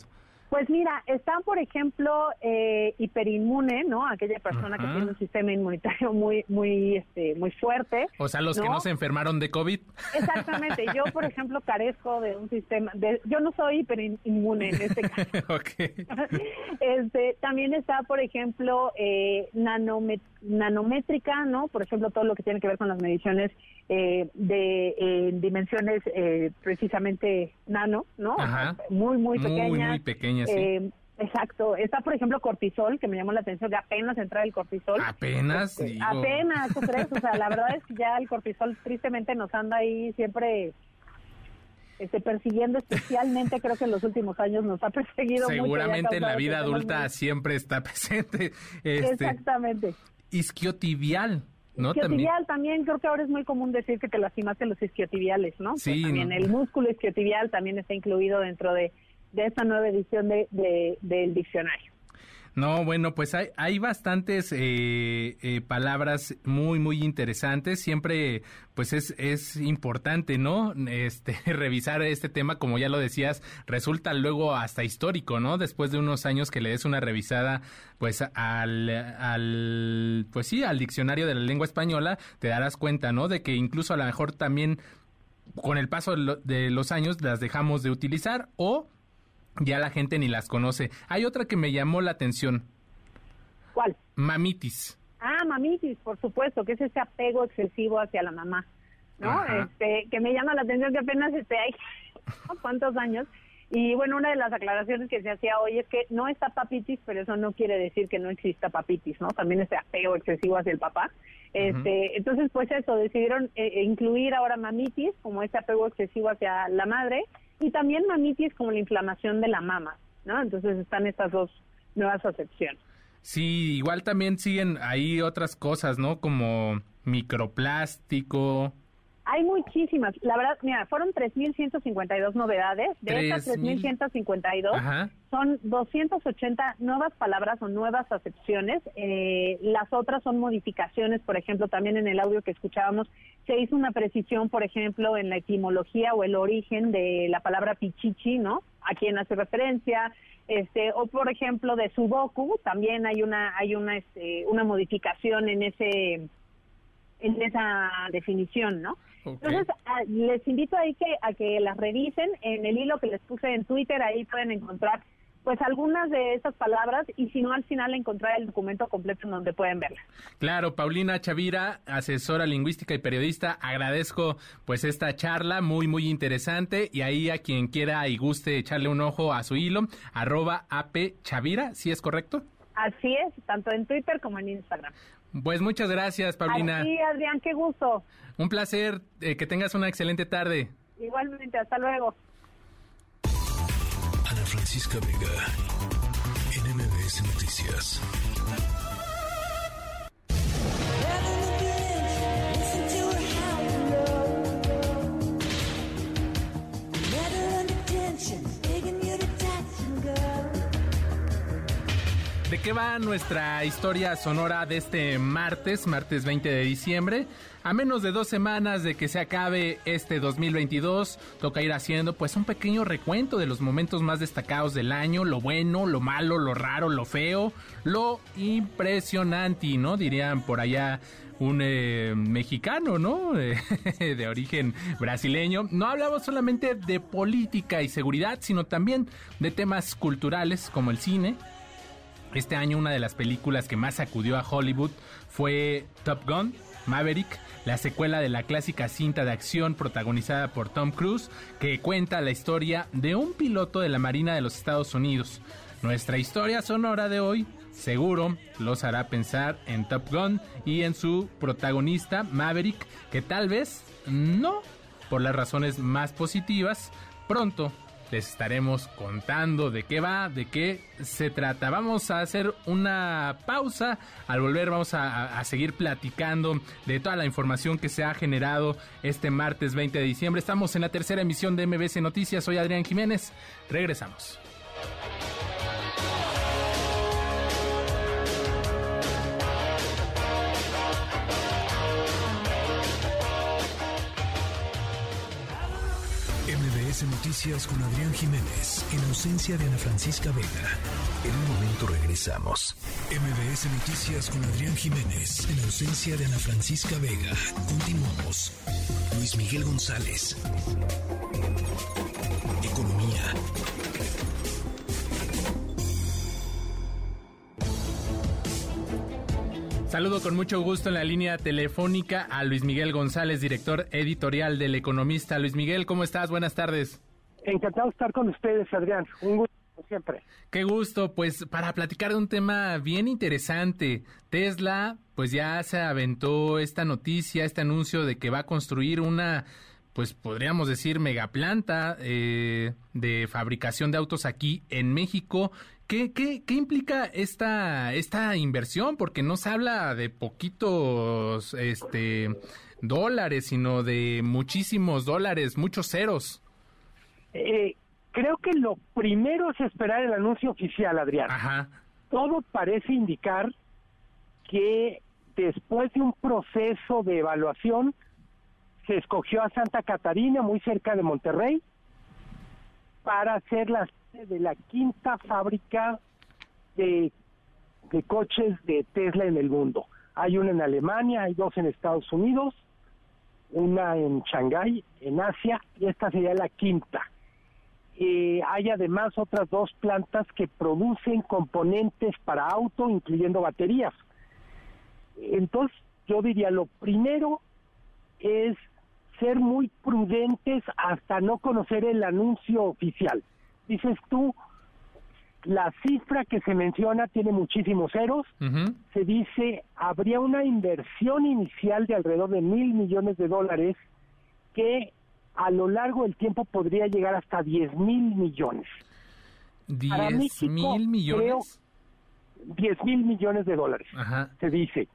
Pues mira, están, por ejemplo, eh, hiperinmune, ¿no? Aquella persona que tiene un sistema inmunitario muy, muy, este, muy fuerte. O sea, los ¿no? que no se enfermaron de COVID. Exactamente. Yo, por ejemplo, carezco de un sistema, de, yo no soy hiperinmune en este caso. okay. este, también está, por ejemplo, eh, nanomet nanométrica, ¿no? Por ejemplo, todo lo que tiene que ver con las mediciones eh, de eh, dimensiones eh, precisamente nano, ¿no? Ajá. Muy, muy pequeñas. Muy, muy pequeñas, sí. Eh, Exacto. Está, por ejemplo, cortisol, que me llamó la atención que apenas entra el cortisol. Apenas. Este, apenas, ¿tú crees? O sea, la verdad es que ya el cortisol tristemente nos anda ahí siempre este, persiguiendo especialmente, creo que en los últimos años nos ha perseguido Seguramente en la vida adulta muy... siempre está presente. Este, Exactamente. Isquiotibial. ¿no? Isquiotibial también. también. creo que ahora es muy común decir que te lastimaste los isquiotibiales, ¿no? Sí. Pues también no. el músculo isquiotibial también está incluido dentro de, de esta nueva edición de, de, del diccionario. No, bueno, pues hay, hay bastantes eh, eh, palabras muy, muy interesantes. Siempre, pues es, es importante, ¿no? Este, revisar este tema, como ya lo decías, resulta luego hasta histórico, ¿no? Después de unos años que le des una revisada, pues al, al, pues sí, al diccionario de la lengua española, te darás cuenta, ¿no? De que incluso a lo mejor también con el paso de los años las dejamos de utilizar o ya la gente ni las conoce. Hay otra que me llamó la atención. ¿Cuál? Mamitis. Ah, mamitis, por supuesto, que es ese apego excesivo hacia la mamá, ¿no? Ajá. Este, que me llama la atención que apenas esté hay cuántos años. Y bueno, una de las aclaraciones que se hacía hoy es que no está papitis, pero eso no quiere decir que no exista papitis, ¿no? También ese apego excesivo hacia el papá. Este, uh -huh. entonces, pues eso, decidieron eh, incluir ahora mamitis como ese apego excesivo hacia la madre y también mamitis como la inflamación de la mama, ¿no? Entonces están estas dos nuevas acepciones. Sí, igual también siguen ahí otras cosas, ¿no? Como microplástico. Hay muchísimas. La verdad, mira, fueron 3.152 novedades. De 3, estas 3.152 son 280 nuevas palabras o nuevas acepciones. Eh, las otras son modificaciones, por ejemplo, también en el audio que escuchábamos se hizo una precisión, por ejemplo, en la etimología o el origen de la palabra pichichi, ¿no? A quién hace referencia. Este, o por ejemplo de sudoku, también hay una hay una este, una modificación en ese en esa definición, ¿no? Entonces, les invito ahí que, a que las revisen. En el hilo que les puse en Twitter, ahí pueden encontrar pues algunas de esas palabras y si no al final encontrar el documento completo en donde pueden verlas. Claro, Paulina Chavira, asesora lingüística y periodista, agradezco pues esta charla muy muy interesante y ahí a quien quiera y guste echarle un ojo a su hilo, arroba ap Chavira, ¿sí es correcto? Así es, tanto en Twitter como en Instagram. Pues muchas gracias, Paulina. Sí, Adrián, qué gusto. Un placer, eh, que tengas una excelente tarde. Igualmente, hasta luego. Ana Francisca Vega, NMBS Noticias. ¿De qué va nuestra historia sonora de este martes, martes 20 de diciembre? A menos de dos semanas de que se acabe este 2022, toca ir haciendo pues un pequeño recuento de los momentos más destacados del año, lo bueno, lo malo, lo raro, lo feo, lo impresionante, ¿no? Dirían por allá un eh, mexicano, ¿no? de origen brasileño. No hablamos solamente de política y seguridad, sino también de temas culturales como el cine, este año una de las películas que más acudió a Hollywood fue Top Gun, Maverick, la secuela de la clásica cinta de acción protagonizada por Tom Cruise, que cuenta la historia de un piloto de la Marina de los Estados Unidos. Nuestra historia sonora de hoy seguro los hará pensar en Top Gun y en su protagonista Maverick, que tal vez no, por las razones más positivas, pronto les estaremos contando de qué va, de qué se trata. Vamos a hacer una pausa. Al volver vamos a, seguir platicando de toda la información que se ha generado este martes 20 de diciembre. Estamos en la tercera emisión de MBC Noticias. Soy Adrián Jiménez. Regresamos. Noticias con Adrián Jiménez, en ausencia de Ana Francisca Vega. En un momento regresamos. MBS Noticias con Adrián Jiménez, en ausencia de Ana Francisca Vega. Continuamos. Luis Miguel González. Economía. Saludo con mucho gusto en la línea telefónica a Luis Miguel González, director editorial del Economista. Luis Miguel, ¿cómo estás? Buenas tardes. Encantado de estar con ustedes, Adrián. Un gusto siempre. Qué gusto, pues para platicar de un tema bien interesante. Tesla, pues ya se aventó esta noticia, este anuncio de que va a construir una, pues podríamos decir, megaplanta eh, de fabricación de autos aquí en México. ¿Qué, qué, qué implica esta, esta inversión? Porque no se habla de poquitos este, dólares, sino de muchísimos dólares, muchos ceros. Eh, creo que lo primero es esperar el anuncio oficial, Adrián. Todo parece indicar que después de un proceso de evaluación, se escogió a Santa Catarina, muy cerca de Monterrey, para hacer de la quinta fábrica de, de coches de Tesla en el mundo. Hay una en Alemania, hay dos en Estados Unidos, una en Shanghái, en Asia, y esta sería la quinta. Eh, hay además otras dos plantas que producen componentes para auto, incluyendo baterías. Entonces, yo diría, lo primero es ser muy prudentes hasta no conocer el anuncio oficial dices tú, la cifra que se menciona tiene muchísimos ceros. Se dice, habría una inversión inicial de alrededor de mil millones de dólares que a lo largo del tiempo podría llegar hasta diez mil millones. ¿Diez mil millones? Diez mil millones de dólares, se dice.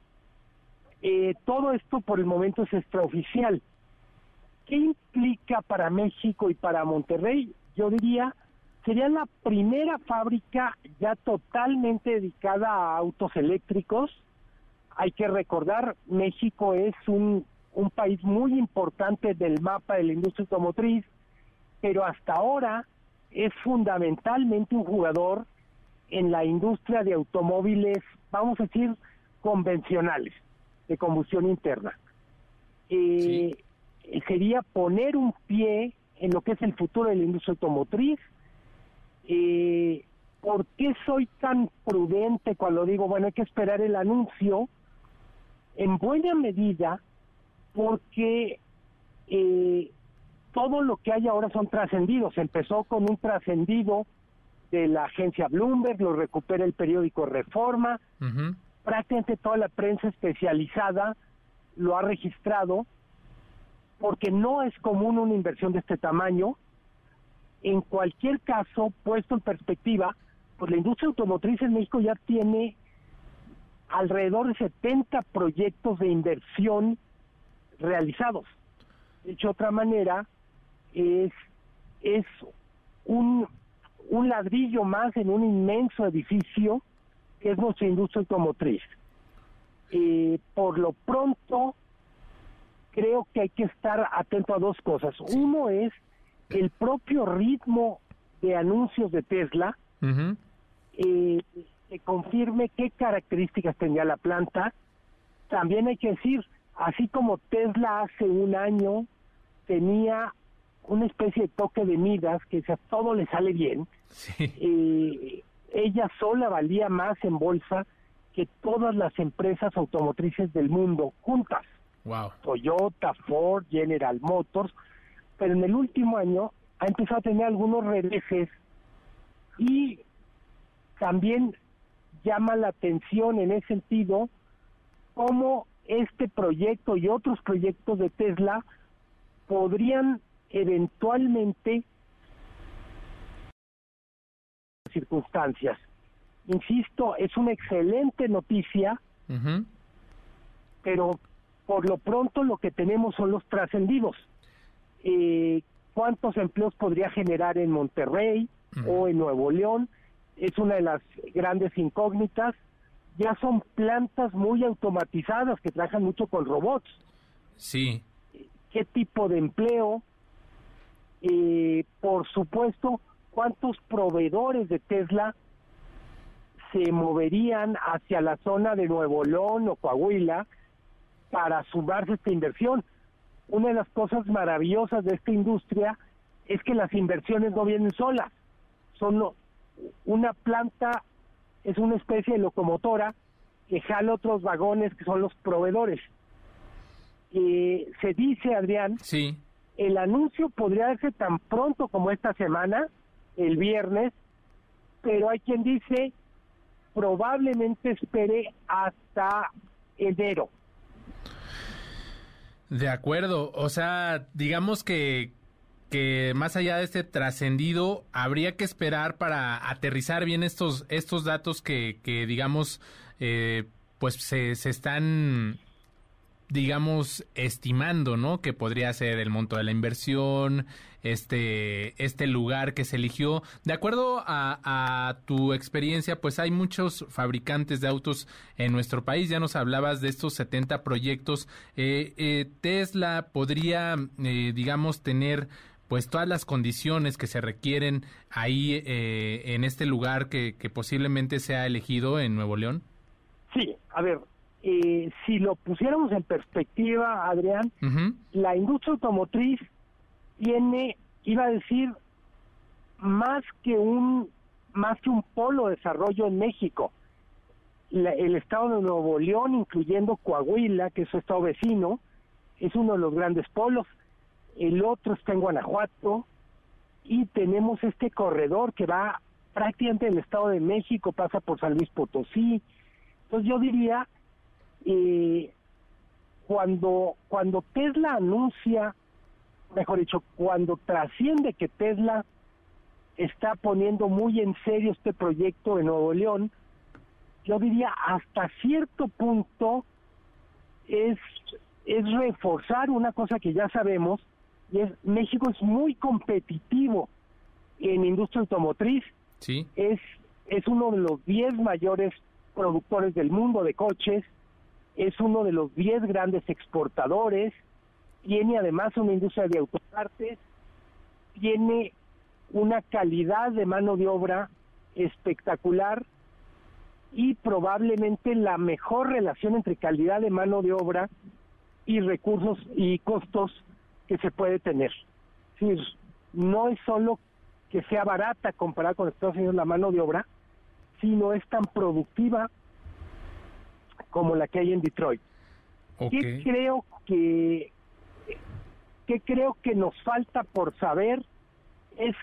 Eh, todo esto por el momento es extraoficial. ¿Qué implica para México y para Monterrey? Yo diría sería la primera fábrica ya totalmente dedicada a autos eléctricos. Hay que recordar, México es un, un país muy importante del mapa de la industria automotriz, pero hasta ahora es fundamentalmente un jugador en la industria de automóviles, vamos a decir, convencionales, de combustión interna. Eh, sería poner un pie en lo que es el futuro de la industria automotriz. Eh, ¿Por qué soy tan prudente cuando digo, bueno, hay que esperar el anuncio? En buena medida porque eh, todo lo que hay ahora son trascendidos. Empezó con un trascendido de la agencia Bloomberg, lo recupera el periódico Reforma, prácticamente toda la prensa especializada lo ha registrado porque no es común una inversión de este tamaño. En cualquier caso, puesto en perspectiva, pues la industria automotriz en México ya tiene alrededor de 70 proyectos de inversión realizados. De hecho, otra manera es, es un, un ladrillo más en un inmenso edificio que es nuestra industria automotriz. Eh, por lo pronto, creo que hay que estar atento a dos cosas. Uno es el propio ritmo de anuncios de Tesla, eh, que confirme qué características tenía la planta. También hay que decir, así como Tesla hace un año tenía una especie de toque de midas, que a todo le sale bien, eh, ella sola valía más en bolsa que todas las empresas automotrices del mundo juntas. Toyota, Ford, General Motors, pero en el último año ha empezado a tener algunos reveses y también llama la atención en ese sentido cómo este proyecto y otros proyectos de Tesla podrían eventualmente circunstancias. Insisto, es una excelente noticia, pero por lo pronto lo que tenemos son los trascendidos. Eh, ¿Cuántos empleos podría generar en Monterrey o en Nuevo León? Es una de las grandes incógnitas. Ya son plantas muy automatizadas que trabajan mucho con robots. Sí. ¿Qué tipo de empleo? Eh, por supuesto, ¿cuántos proveedores de Tesla se moverían hacia la zona de Nuevo León o Coahuila para sumarse a esta inversión. Una de las cosas maravillosas de esta industria es que las inversiones no vienen solas. Son una planta es una especie de locomotora que jala otros vagones que son los proveedores. Eh, se dice, Adrián, sí. el anuncio podría darse tan pronto como esta semana, el viernes, pero hay quien dice probablemente espere hasta enero. De acuerdo, o sea, digamos que que más allá de este trascendido habría que esperar para aterrizar bien estos estos datos que, que digamos eh, pues se, se están digamos, estimando, ¿no? Que podría ser el monto de la inversión, este, este lugar que se eligió. De acuerdo a, tu experiencia, pues hay muchos fabricantes de autos en nuestro país. Ya nos hablabas de estos 70 proyectos. Eh, eh, Tesla podría, eh, digamos, tener pues todas las condiciones que se requieren ahí en este lugar que, que posiblemente sea elegido en Nuevo León. Sí, a ver, eh, si lo pusiéramos en perspectiva, Adrián, la industria automotriz tiene, iba a decir, más que un más que un polo de desarrollo en México. el estado de Nuevo León, incluyendo Coahuila, que es su estado vecino, es uno de los grandes polos. El otro está en Guanajuato y tenemos este corredor que va prácticamente del estado de México, pasa por San Luis Potosí. Entonces yo diría eh, cuando, cuando Tesla anuncia, mejor dicho, cuando trasciende que Tesla está poniendo muy en serio este proyecto en Nuevo León, yo diría hasta cierto punto es, es reforzar una cosa que ya sabemos, y es México es muy competitivo en industria automotriz, sí. es, es uno de los 10 mayores productores del mundo de coches, es uno de los 10 grandes exportadores, tiene además una industria de autopartes, tiene una calidad de mano de obra espectacular y probablemente la mejor relación entre calidad de mano de obra y recursos y costos que se puede tener. No es solo que sea barata comparada con Estados Unidos la mano de obra, sino es tan productiva como la que hay en Detroit. ¿Qué creo que qué creo que nos falta por saber es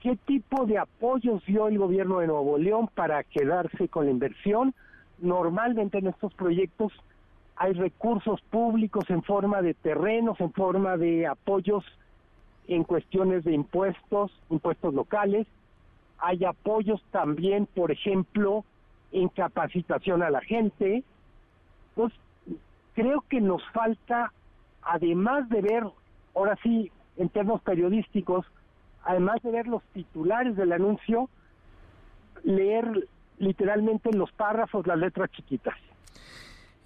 qué tipo de apoyos dio el gobierno de Nuevo León para quedarse con la inversión. Normalmente en estos proyectos hay recursos públicos en forma de terrenos, en forma de apoyos en cuestiones de impuestos, impuestos locales. Hay apoyos también, por ejemplo, en capacitación a la gente. Entonces, creo que nos falta, además de ver, ahora sí, en términos periodísticos, además de ver los titulares del anuncio, leer literalmente en los párrafos las letras chiquitas.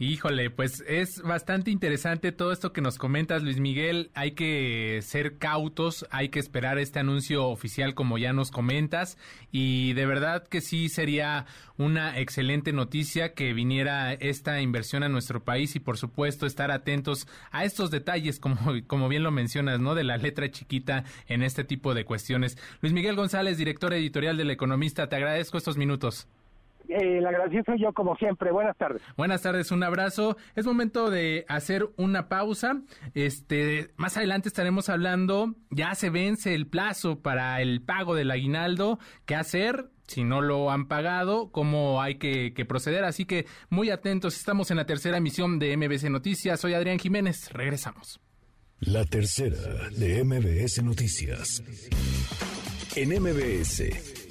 Híjole, pues es bastante interesante todo esto que nos comentas, Luis Miguel. Hay que ser cautos, hay que esperar este anuncio oficial como ya nos comentas y de verdad que sí sería una excelente noticia que viniera esta inversión a nuestro país y por supuesto estar atentos a estos detalles como, como bien lo mencionas, ¿no? De la letra chiquita en este tipo de cuestiones. Luis Miguel González, director editorial del Economista, te agradezco estos minutos. Eh, la gracia soy yo como siempre. Buenas tardes. Buenas tardes, un abrazo. Es momento de hacer una pausa. Este, más adelante estaremos hablando, ya se vence el plazo para el pago del aguinaldo, qué hacer si no lo han pagado, cómo hay que, que, proceder. Así que muy atentos, estamos en la tercera emisión de MBC Noticias. Soy Adrián Jiménez, regresamos. La tercera de MBS Noticias. En MBS.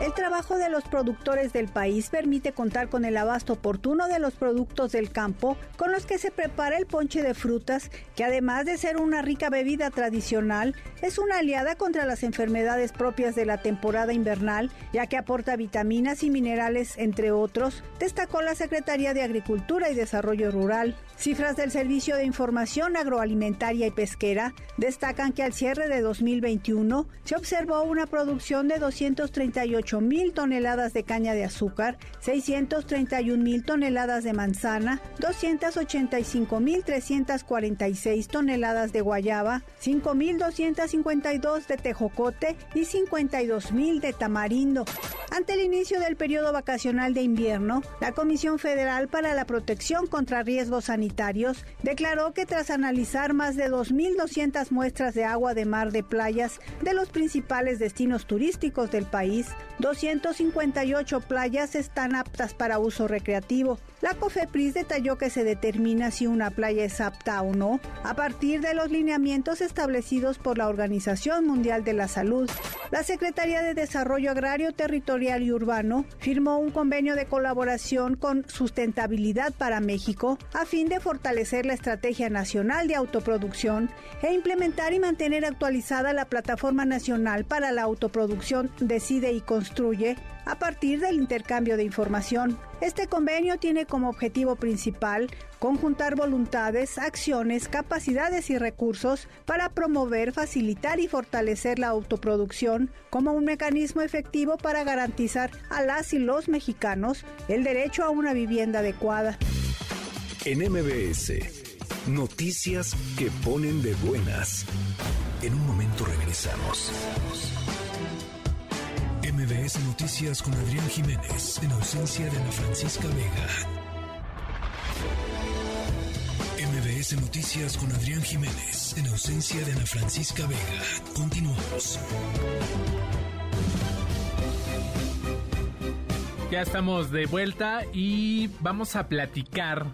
El trabajo de los productores del país permite contar con el abasto oportuno de los productos del campo con los que se prepara el ponche de frutas, que además de ser una rica bebida tradicional, es una aliada contra las enfermedades propias de la temporada invernal, ya que aporta vitaminas y minerales, entre otros, destacó la Secretaría de Agricultura y Desarrollo Rural. Cifras del Servicio de Información Agroalimentaria y Pesquera destacan que al cierre de 2021 se observó una producción de 238 mil toneladas de caña de azúcar, 631 mil toneladas de manzana, 285 mil 346 toneladas de guayaba, 5 mil 252 de tejocote y 52 mil de tamarindo. Ante el inicio del periodo vacacional de invierno, la Comisión Federal para la Protección contra Riesgos Sanitarios declaró que tras analizar más de 2.200 muestras de agua de mar de playas de los principales destinos turísticos del país, 258 playas están aptas para uso recreativo. La COFEPRIS detalló que se determina si una playa es apta o no a partir de los lineamientos establecidos por la Organización Mundial de la Salud. La Secretaría de Desarrollo Agrario, Territorial y Urbano firmó un convenio de colaboración con Sustentabilidad para México a fin de fortalecer la Estrategia Nacional de Autoproducción e implementar y mantener actualizada la Plataforma Nacional para la Autoproducción Decide y A partir del intercambio de información. Este convenio tiene como objetivo principal conjuntar voluntades, acciones, capacidades y recursos para promover, facilitar y fortalecer la autoproducción como un mecanismo efectivo para garantizar a las y los mexicanos el derecho a una vivienda adecuada. En MBS, noticias que ponen de buenas. En un momento regresamos. MBS Noticias con Adrián Jiménez, en ausencia de Ana Francisca Vega. MBS Noticias con Adrián Jiménez, en ausencia de Ana Francisca Vega. Continuamos. Ya estamos de vuelta y vamos a platicar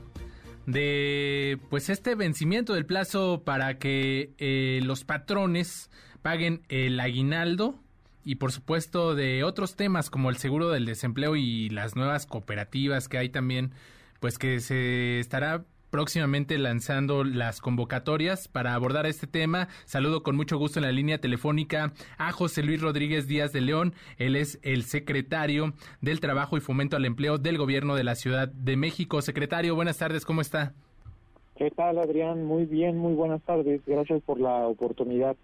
de pues este vencimiento del plazo para que eh, los patrones paguen el aguinaldo y por supuesto de otros temas como el seguro del desempleo y las nuevas cooperativas que hay también, pues que se estará próximamente lanzando las convocatorias para abordar este tema. Saludo con mucho gusto en la línea telefónica a José Luis Rodríguez Díaz de León. Él es el secretario del Trabajo y Fomento al Empleo del Gobierno de la Ciudad de México. Secretario, buenas tardes, ¿cómo está? ¿Qué tal, Adrián? Muy bien, muy buenas tardes. Gracias por la oportunidad.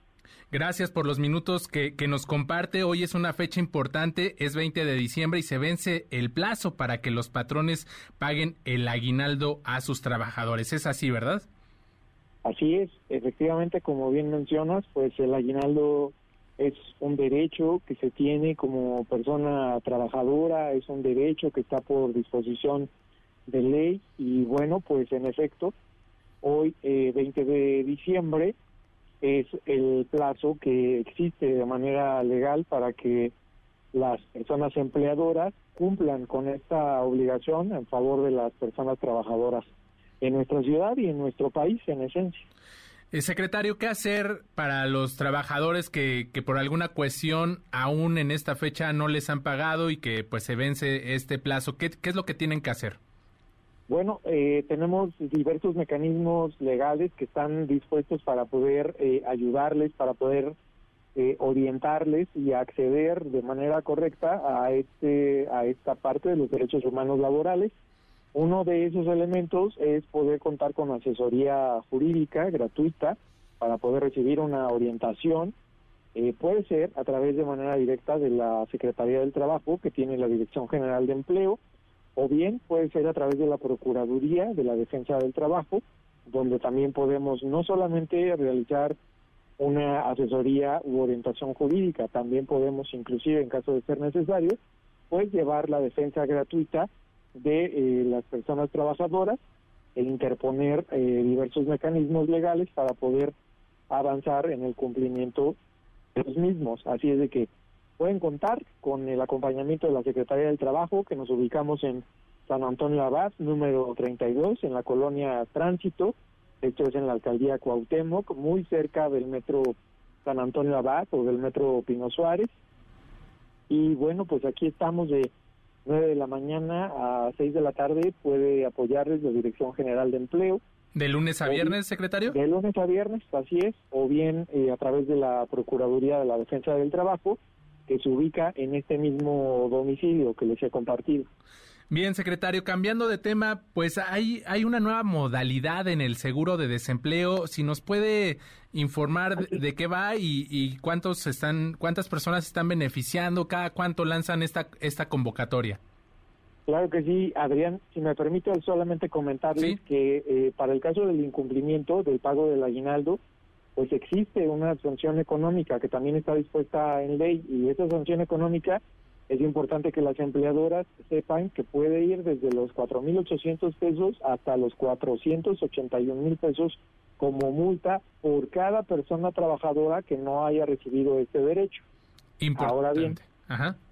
Gracias por los minutos que, nos comparte. Hoy es una fecha importante, es 20 de diciembre y se vence el plazo para que los patrones paguen el aguinaldo a sus trabajadores. Es así, ¿verdad? Así es, efectivamente, como bien mencionas, pues el aguinaldo es un derecho que se tiene como persona trabajadora, es un derecho que está por disposición de ley y bueno, pues en efecto, hoy eh, 20 de diciembre es el plazo que existe de manera legal para que las personas empleadoras cumplan con esta obligación en favor de las personas trabajadoras en nuestra ciudad y en nuestro país en esencia. Eh, secretario, ¿qué hacer para los trabajadores que, que por alguna cuestión aún en esta fecha no les han pagado y que pues se vence este plazo? ¿Qué, qué es lo que tienen que hacer? Bueno, eh, tenemos diversos mecanismos legales que están dispuestos para poder eh, ayudarles, para poder eh, orientarles y acceder de manera correcta a este a esta parte de los derechos humanos laborales. Uno de esos elementos es poder contar con asesoría jurídica gratuita para poder recibir una orientación. Eh, puede ser a través de manera directa de la Secretaría del Trabajo, que tiene la Dirección General de Empleo, o bien puede ser a través de la Procuraduría de la Defensa del Trabajo, donde también podemos no solamente realizar una asesoría u orientación jurídica, también podemos inclusive en caso de ser necesario, pues llevar la defensa gratuita de eh, las personas trabajadoras e interponer eh, diversos mecanismos legales para poder avanzar en el cumplimiento de los mismos. Así es de que pueden contar con el acompañamiento de la Secretaría del Trabajo, que nos ubicamos en San Antonio Abad, número 32, en la colonia Tránsito, esto es en la alcaldía Cuauhtémoc, muy cerca del metro San Antonio Abad o del metro Pino Suárez. Y bueno, pues aquí estamos de 9 de la mañana a 6 de la tarde, puede apoyarles la Dirección General de Empleo. ¿De lunes a viernes, secretario? De lunes a viernes, así es, o bien eh, a través de la Procuraduría de la Defensa del Trabajo, que se ubica en este mismo domicilio que les he compartido. Bien, secretario, cambiando de tema, pues hay, hay una nueva modalidad en el seguro de desempleo. Si nos puede informar de, qué va y, y, cuántos están, cuántas personas están beneficiando, cada cuánto lanzan esta, esta convocatoria. Claro que sí, Adrián. Si me permite solamente comentarles que eh, para el caso del incumplimiento del pago del aguinaldo, pues existe una sanción económica que también está dispuesta en ley y esa sanción económica es importante que las empleadoras sepan que puede ir desde los 4.800 pesos hasta los 481.000 pesos como multa por cada persona trabajadora que no haya recibido este derecho. Ahora bien,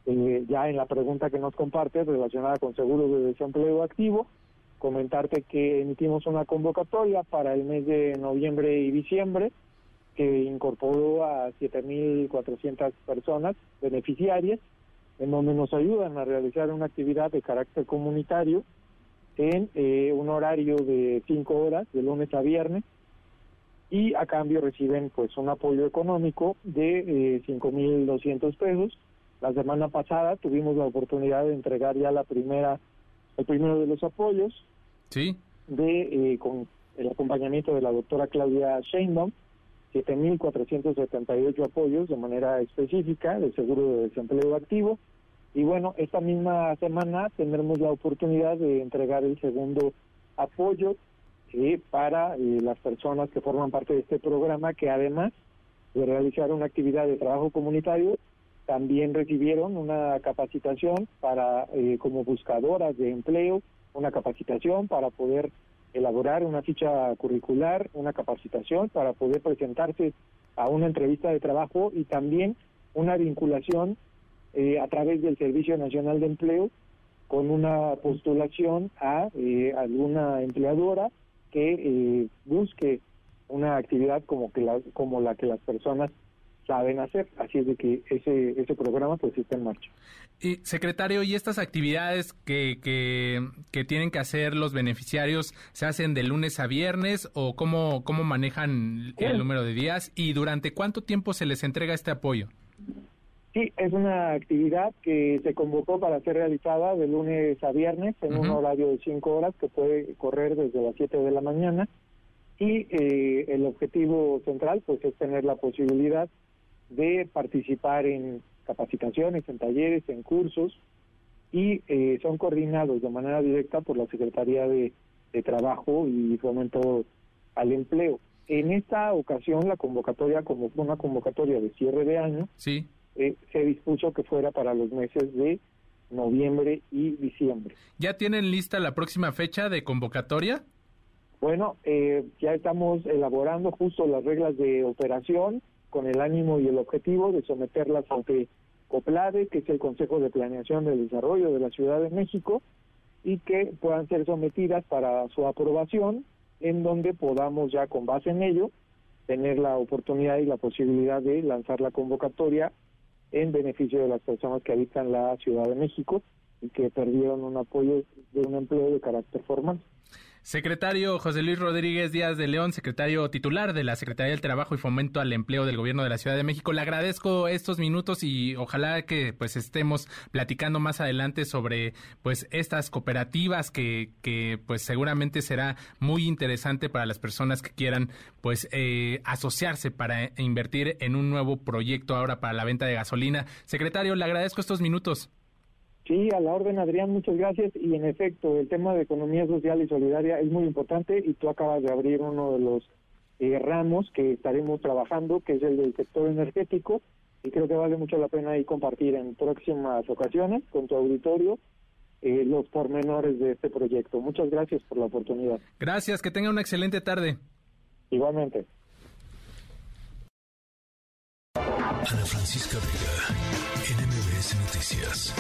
eh, ya en la pregunta que nos compartes relacionada con seguros de desempleo activo, comentarte que emitimos una convocatoria para el mes de noviembre y diciembre que incorporó a 7.400 personas beneficiarias, en donde nos ayudan a realizar una actividad de carácter comunitario en eh, un horario de 5 horas, de lunes a viernes, y a cambio reciben pues un apoyo económico de eh, 5.200 pesos. La semana pasada tuvimos la oportunidad de entregar ya la primera, el primero de los apoyos, sí, de eh, con el acompañamiento de la doctora Claudia Sheinbaum, 7.478 apoyos de manera específica del seguro de desempleo activo. Y bueno, esta misma semana tendremos la oportunidad de entregar el segundo apoyo eh, para eh, las personas que forman parte de este programa, que además de realizar una actividad de trabajo comunitario, también recibieron una capacitación para eh, como buscadoras de empleo, una capacitación para poder elaborar una ficha curricular, una capacitación para poder presentarse a una entrevista de trabajo y también una vinculación eh, a través del Servicio Nacional de Empleo con una postulación a eh, alguna empleadora que eh, busque una actividad como que la, como la que las personas saben hacer. Así es de que ese, ese programa pues está en marcha. Y, secretario, ¿y estas actividades que, que, que, tienen que hacer los beneficiarios se hacen de lunes a viernes o cómo, cómo manejan el número de días y durante cuánto tiempo se les entrega este apoyo? Sí, es una actividad que se convocó para ser realizada de lunes a viernes en un horario de cinco horas que puede correr desde las 7 de la mañana y eh, el objetivo central pues es tener la posibilidad de participar en capacitaciones, en talleres, en cursos y eh, son coordinados de manera directa por la Secretaría de, Trabajo y Fomento al Empleo. En esta ocasión la convocatoria, como fue una convocatoria de cierre de año, sí. Eh, se dispuso que fuera para los meses de noviembre y diciembre. ¿Ya tienen lista la próxima fecha de convocatoria? Bueno, eh, ya estamos elaborando justo las reglas de operación con el ánimo y el objetivo de someterlas ante COPLADE, que es el Consejo de Planeación del Desarrollo de la Ciudad de México, y que puedan ser sometidas para su aprobación, en donde podamos ya con base en ello tener la oportunidad y la posibilidad de lanzar la convocatoria en beneficio de las personas que habitan la Ciudad de México y que perdieron un apoyo de un empleo de carácter formal. Secretario José Luis Rodríguez Díaz de León, secretario titular de la Secretaría del Trabajo y Fomento al Empleo del Gobierno de la Ciudad de México. Le agradezco estos minutos y ojalá que pues estemos platicando más adelante sobre pues estas cooperativas que, que pues seguramente será muy interesante para las personas que quieran pues eh, asociarse para invertir en un nuevo proyecto ahora para la venta de gasolina. Secretario, le agradezco estos minutos. Sí, a la orden, Adrián, muchas gracias. Y en efecto, el tema de economía social y solidaria es muy importante y tú acabas de abrir uno de los eh, ramos que estaremos trabajando, que es el del sector energético. Y creo que vale mucho la pena ahí compartir en próximas ocasiones con tu auditorio eh, los pormenores de este proyecto. Muchas gracias por la oportunidad. Gracias, que tenga una excelente tarde. Igualmente. Ana Francisca Vega, Noticias.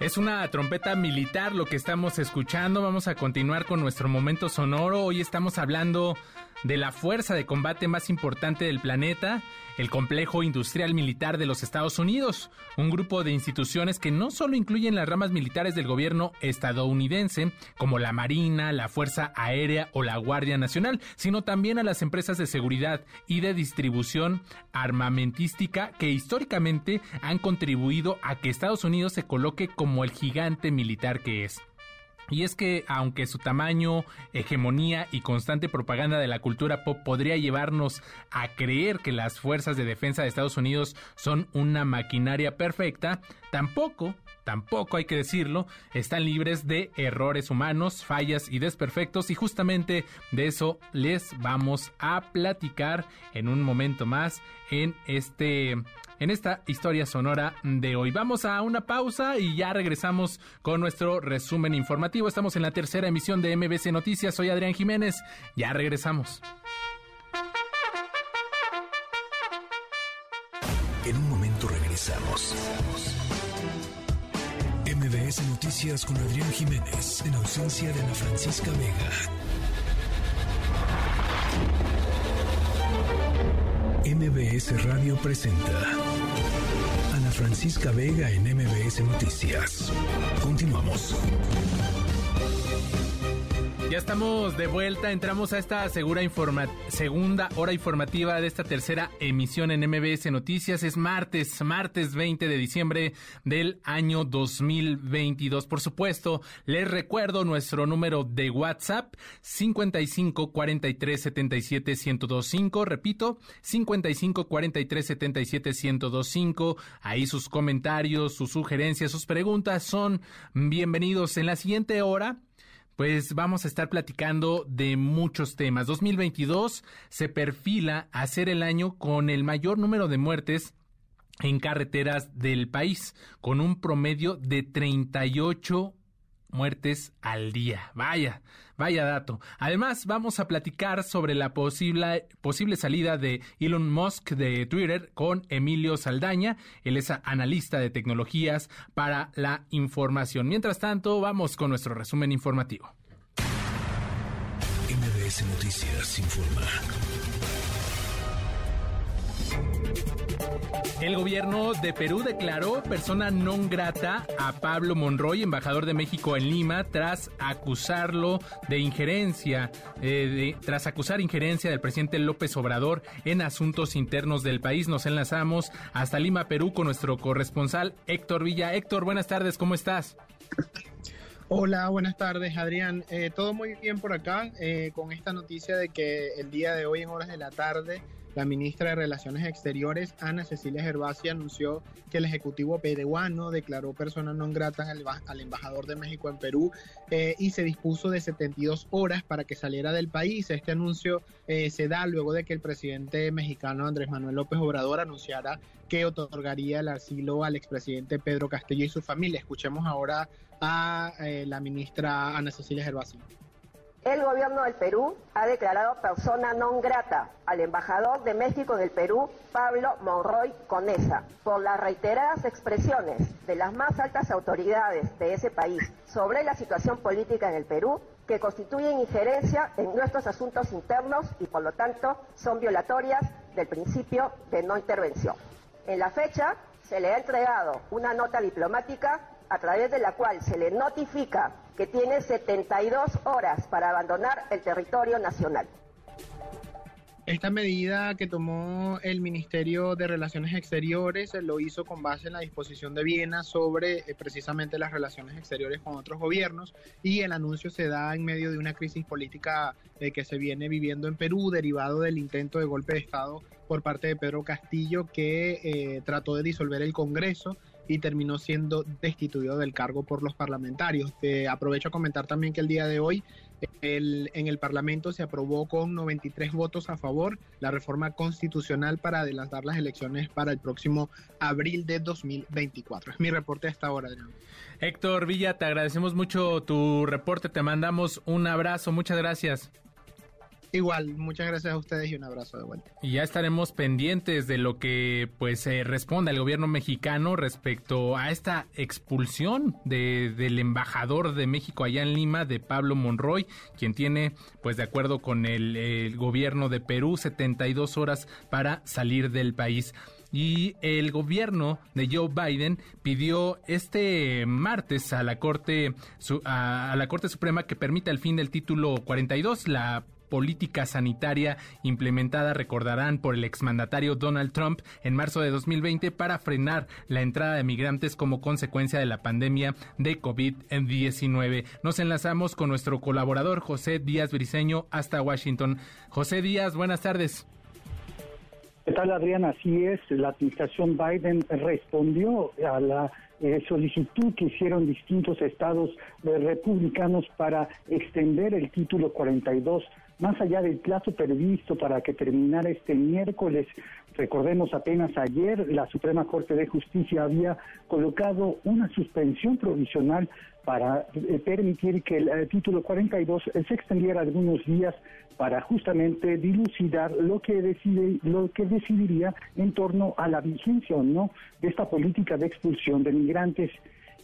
Es una trompeta militar lo que estamos escuchando. Vamos a continuar con nuestro momento sonoro. Hoy estamos hablando de la fuerza de combate más importante del planeta, el Complejo Industrial Militar de los Estados Unidos, un grupo de instituciones que no solo incluyen las ramas militares del gobierno estadounidense, como la Marina, la Fuerza Aérea o la Guardia Nacional, sino también a las empresas de seguridad y de distribución armamentística que históricamente han contribuido a que Estados Unidos se coloque como el gigante militar que es. Y es que aunque su tamaño, hegemonía y constante propaganda de la cultura pop podría llevarnos a creer que las fuerzas de defensa de Estados Unidos son una maquinaria perfecta, tampoco tampoco hay que decirlo, están libres de errores humanos, fallas y desperfectos. Y justamente de eso les vamos a platicar en un momento más en este en esta historia sonora de hoy. Vamos a una pausa y ya regresamos con nuestro resumen informativo. Estamos en la tercera emisión de MBC Noticias. Soy Adrián Jiménez. Ya regresamos. En un momento regresamos. MBS Noticias con Adrián Jiménez, en ausencia de Ana Francisca Vega. MBS Radio presenta Francisca Vega en MBS Noticias. Continuamos. Ya estamos de vuelta, entramos a esta segura segunda hora informativa de esta tercera emisión en MBS Noticias. Es martes, martes 20 de diciembre del año 2022. Por supuesto, les recuerdo nuestro número de WhatsApp 55 43 77 1025. Repito, 55 43 77 1025. Ahí sus comentarios, sus sugerencias, sus preguntas son bienvenidos en la siguiente hora pues vamos a estar platicando de muchos temas. 2022 se perfila a ser el año con el mayor número de muertes en carreteras del país, con un promedio de 38 muertes al día. Vaya, vaya dato. Además, vamos a platicar sobre la posible, posible salida de Elon Musk de Twitter con Emilio Saldaña. Él es analista de tecnologías para la información. Mientras tanto, vamos con nuestro resumen informativo. Noticias informa. El gobierno de Perú declaró persona non grata a Pablo Monroy, embajador de México en Lima, tras acusarlo de injerencia, eh, tras acusar injerencia del presidente López Obrador en asuntos internos del país. Nos enlazamos hasta Lima, Perú, con nuestro corresponsal Héctor Villa. Héctor, buenas tardes, ¿cómo estás? Hola, buenas tardes, Adrián. Eh, todo muy bien por acá, eh, con esta noticia de que el día de hoy, en horas de la tarde, la ministra de Relaciones Exteriores, Ana Cecilia Gervasi, anunció que el Ejecutivo peruano declaró persona non grata al, embajador de México en Perú eh, y se dispuso de 72 horas para que saliera del país. Este anuncio eh, se da luego de que el presidente mexicano Andrés Manuel López Obrador anunciara que otorgaría el asilo al expresidente Pedro Castillo y su familia. Escuchemos ahora a eh, la ministra Ana Cecilia Gervasi. El gobierno del Perú ha declarado persona non grata al embajador de México en el Perú, Pablo Monroy Conesa, por las reiteradas expresiones de las más altas autoridades de ese país sobre la situación política en el Perú que constituyen injerencia en nuestros asuntos internos y por lo tanto son violatorias del principio de no intervención. En la fecha se le ha entregado una nota diplomática a través de la cual se le notifica que tiene 72 horas para abandonar el territorio nacional. Esta medida que tomó el Ministerio de Relaciones Exteriores lo hizo con base en la disposición de Viena sobre eh, precisamente las relaciones exteriores con otros gobiernos y el anuncio se da en medio de una crisis política eh, que se viene viviendo en Perú derivado del intento de golpe de Estado por parte de Pedro Castillo que eh, trató de disolver el Congreso y terminó siendo destituido del cargo por los parlamentarios. aprovecho a comentar también que el día de hoy en el Parlamento se aprobó con 93 votos a favor la reforma constitucional para adelantar las elecciones para el próximo abril de 2024. Es mi reporte hasta ahora, Adrián. Héctor Villa, te agradecemos mucho tu reporte, te mandamos un abrazo, muchas gracias. Igual, muchas gracias a ustedes y un abrazo de vuelta. Y ya estaremos pendientes de lo que pues eh, responda el gobierno mexicano respecto a esta expulsión de, del embajador de México allá en Lima, de Pablo Monroy, quien tiene, pues de acuerdo con el, el gobierno de Perú, 72 horas para salir del país y el gobierno de Joe Biden pidió este martes a la Corte a, la Corte Suprema que permita el fin del título 42, la política sanitaria implementada, recordarán, por el exmandatario Donald Trump en marzo de 2020 para frenar la entrada de migrantes como consecuencia de la pandemia de COVID-19. Nos enlazamos con nuestro colaborador José Díaz Briceño hasta Washington. José Díaz, buenas tardes. ¿Qué tal, Adrián? Así es, la administración Biden respondió a la eh, solicitud que hicieron distintos estados eh, republicanos para extender el título 42 más allá del plazo previsto para que terminara este miércoles. Recordemos apenas ayer la Suprema Corte de Justicia había colocado una suspensión provisional para eh, permitir que el eh, título 42 se extendiera algunos días para justamente dilucidar lo que decide lo que decidiría en torno a la vigencia o no de esta política de expulsión de migrantes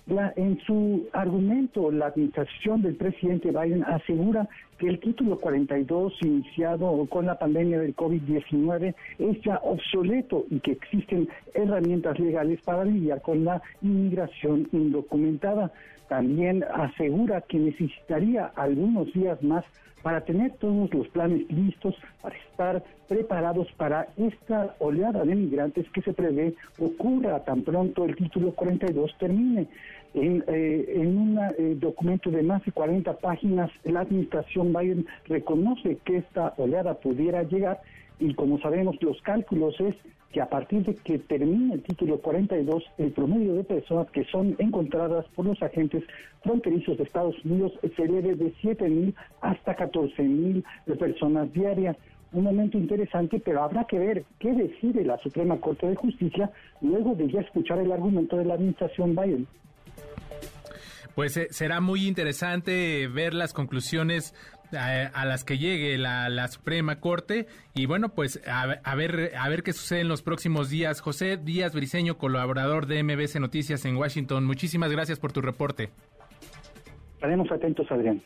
en su argumento, la administración del presidente Biden asegura que el título 42 iniciado con la pandemia del COVID-19 es ya obsoleto y que existen herramientas legales para lidiar con la inmigración indocumentada. También asegura que necesitaría algunos días más para tener todos los planes listos, para estar preparados para esta oleada de migrantes que se prevé ocurra tan pronto el título 42 termine. En, eh, un eh, documento de más de 40 páginas, la administración Biden reconoce que esta oleada pudiera llegar y como sabemos los cálculos es que a partir de que termine el título 42, el promedio de personas que son encontradas por los agentes fronterizos de Estados Unidos se eleve de 7.000 hasta 14.000 personas diarias. Un momento interesante, pero habrá que ver qué decide la Suprema Corte de Justicia luego de ya escuchar el argumento de la administración Biden. Pues eh, será muy interesante ver las conclusiones a, las que llegue la, Suprema Corte. Y bueno pues a, ver a ver qué sucede en los próximos días. José Díaz Briceño colaborador de MBC Noticias en Washington muchísimas gracias por tu reporte. Estaremos atentos Adrián.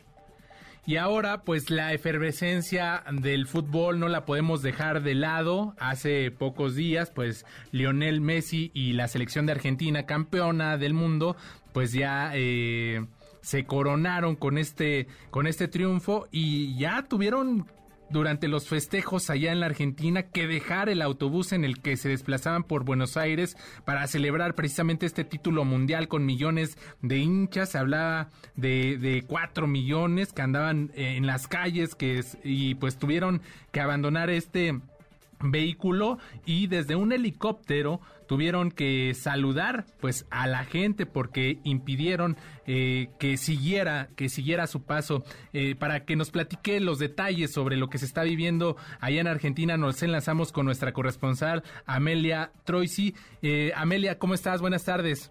Y ahora, pues la efervescencia del fútbol no la podemos dejar de lado. Hace pocos días, pues Lionel Messi y la selección de Argentina, campeona del mundo, pues ya eh, se coronaron con este, con este triunfo y ya tuvieron durante los festejos allá en la Argentina que dejar el autobús en el que se desplazaban por Buenos Aires para celebrar precisamente este título mundial con millones de hinchas. Se hablaba de, de cuatro millones que andaban eh, en las calles que, y pues tuvieron que abandonar este vehículo y desde un helicóptero tuvieron que saludar pues a la gente porque impidieron eh, que siguiera que siguiera su paso. Eh, para que nos platique los detalles sobre lo que se está viviendo allá en Argentina nos enlazamos con nuestra corresponsal Amelia Troisi. Eh, Amelia cómo estás buenas tardes.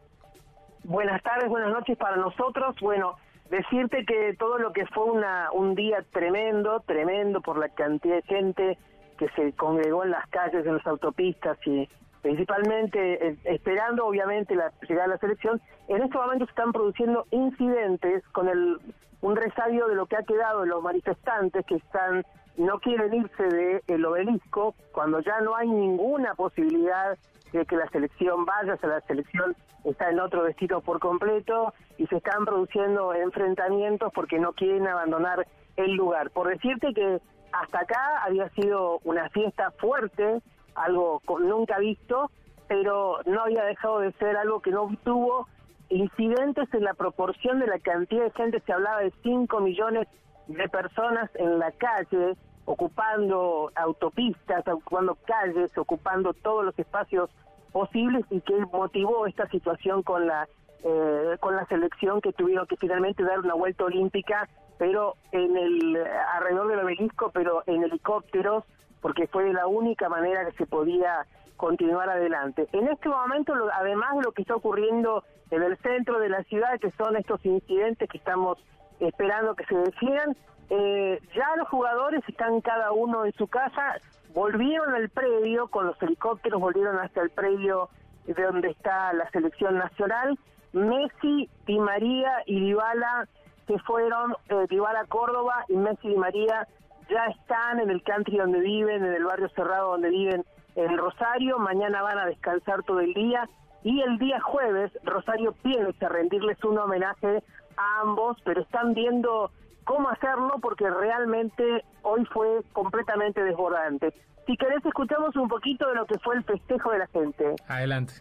Buenas tardes buenas noches para nosotros. Bueno decirte que todo lo que fue una un día tremendo tremendo por la cantidad de gente que se congregó en las calles, en las autopistas y principalmente eh, esperando obviamente la llegada de la selección, en este momento se están produciendo incidentes con el un resabio de lo que ha quedado de los manifestantes que están no quieren irse del el obelisco cuando ya no hay ninguna posibilidad de que la selección vaya, o la selección está en otro destino por completo y se están produciendo enfrentamientos porque no quieren abandonar el lugar. Por decirte que hasta acá había sido una fiesta fuerte, algo nunca visto, pero no había dejado de ser algo que no tuvo incidentes en la proporción de la cantidad de gente, se hablaba de 5 millones de personas en la calle, ocupando autopistas, ocupando calles, ocupando todos los espacios posibles y que motivó esta situación con la eh, con la selección que tuvieron que finalmente dar una vuelta olímpica pero en el alrededor del obelisco, pero en helicópteros, porque fue la única manera que se podía continuar adelante. En este momento, además de lo que está ocurriendo en el centro de la ciudad, que son estos incidentes que estamos esperando que se definan, eh, ya los jugadores están cada uno en su casa, volvieron al predio, con los helicópteros volvieron hasta el predio de donde está la selección nacional. Messi, Di María y Dybala que fueron eh, Córdoba y Messi y María ya están en el country donde viven, en el barrio cerrado donde viven en Rosario, mañana van a descansar todo el día y el día jueves Rosario piensa rendirles un homenaje a ambos, pero están viendo cómo hacerlo porque realmente hoy fue completamente desbordante. Si querés escuchamos un poquito de lo que fue el festejo de la gente. Adelante.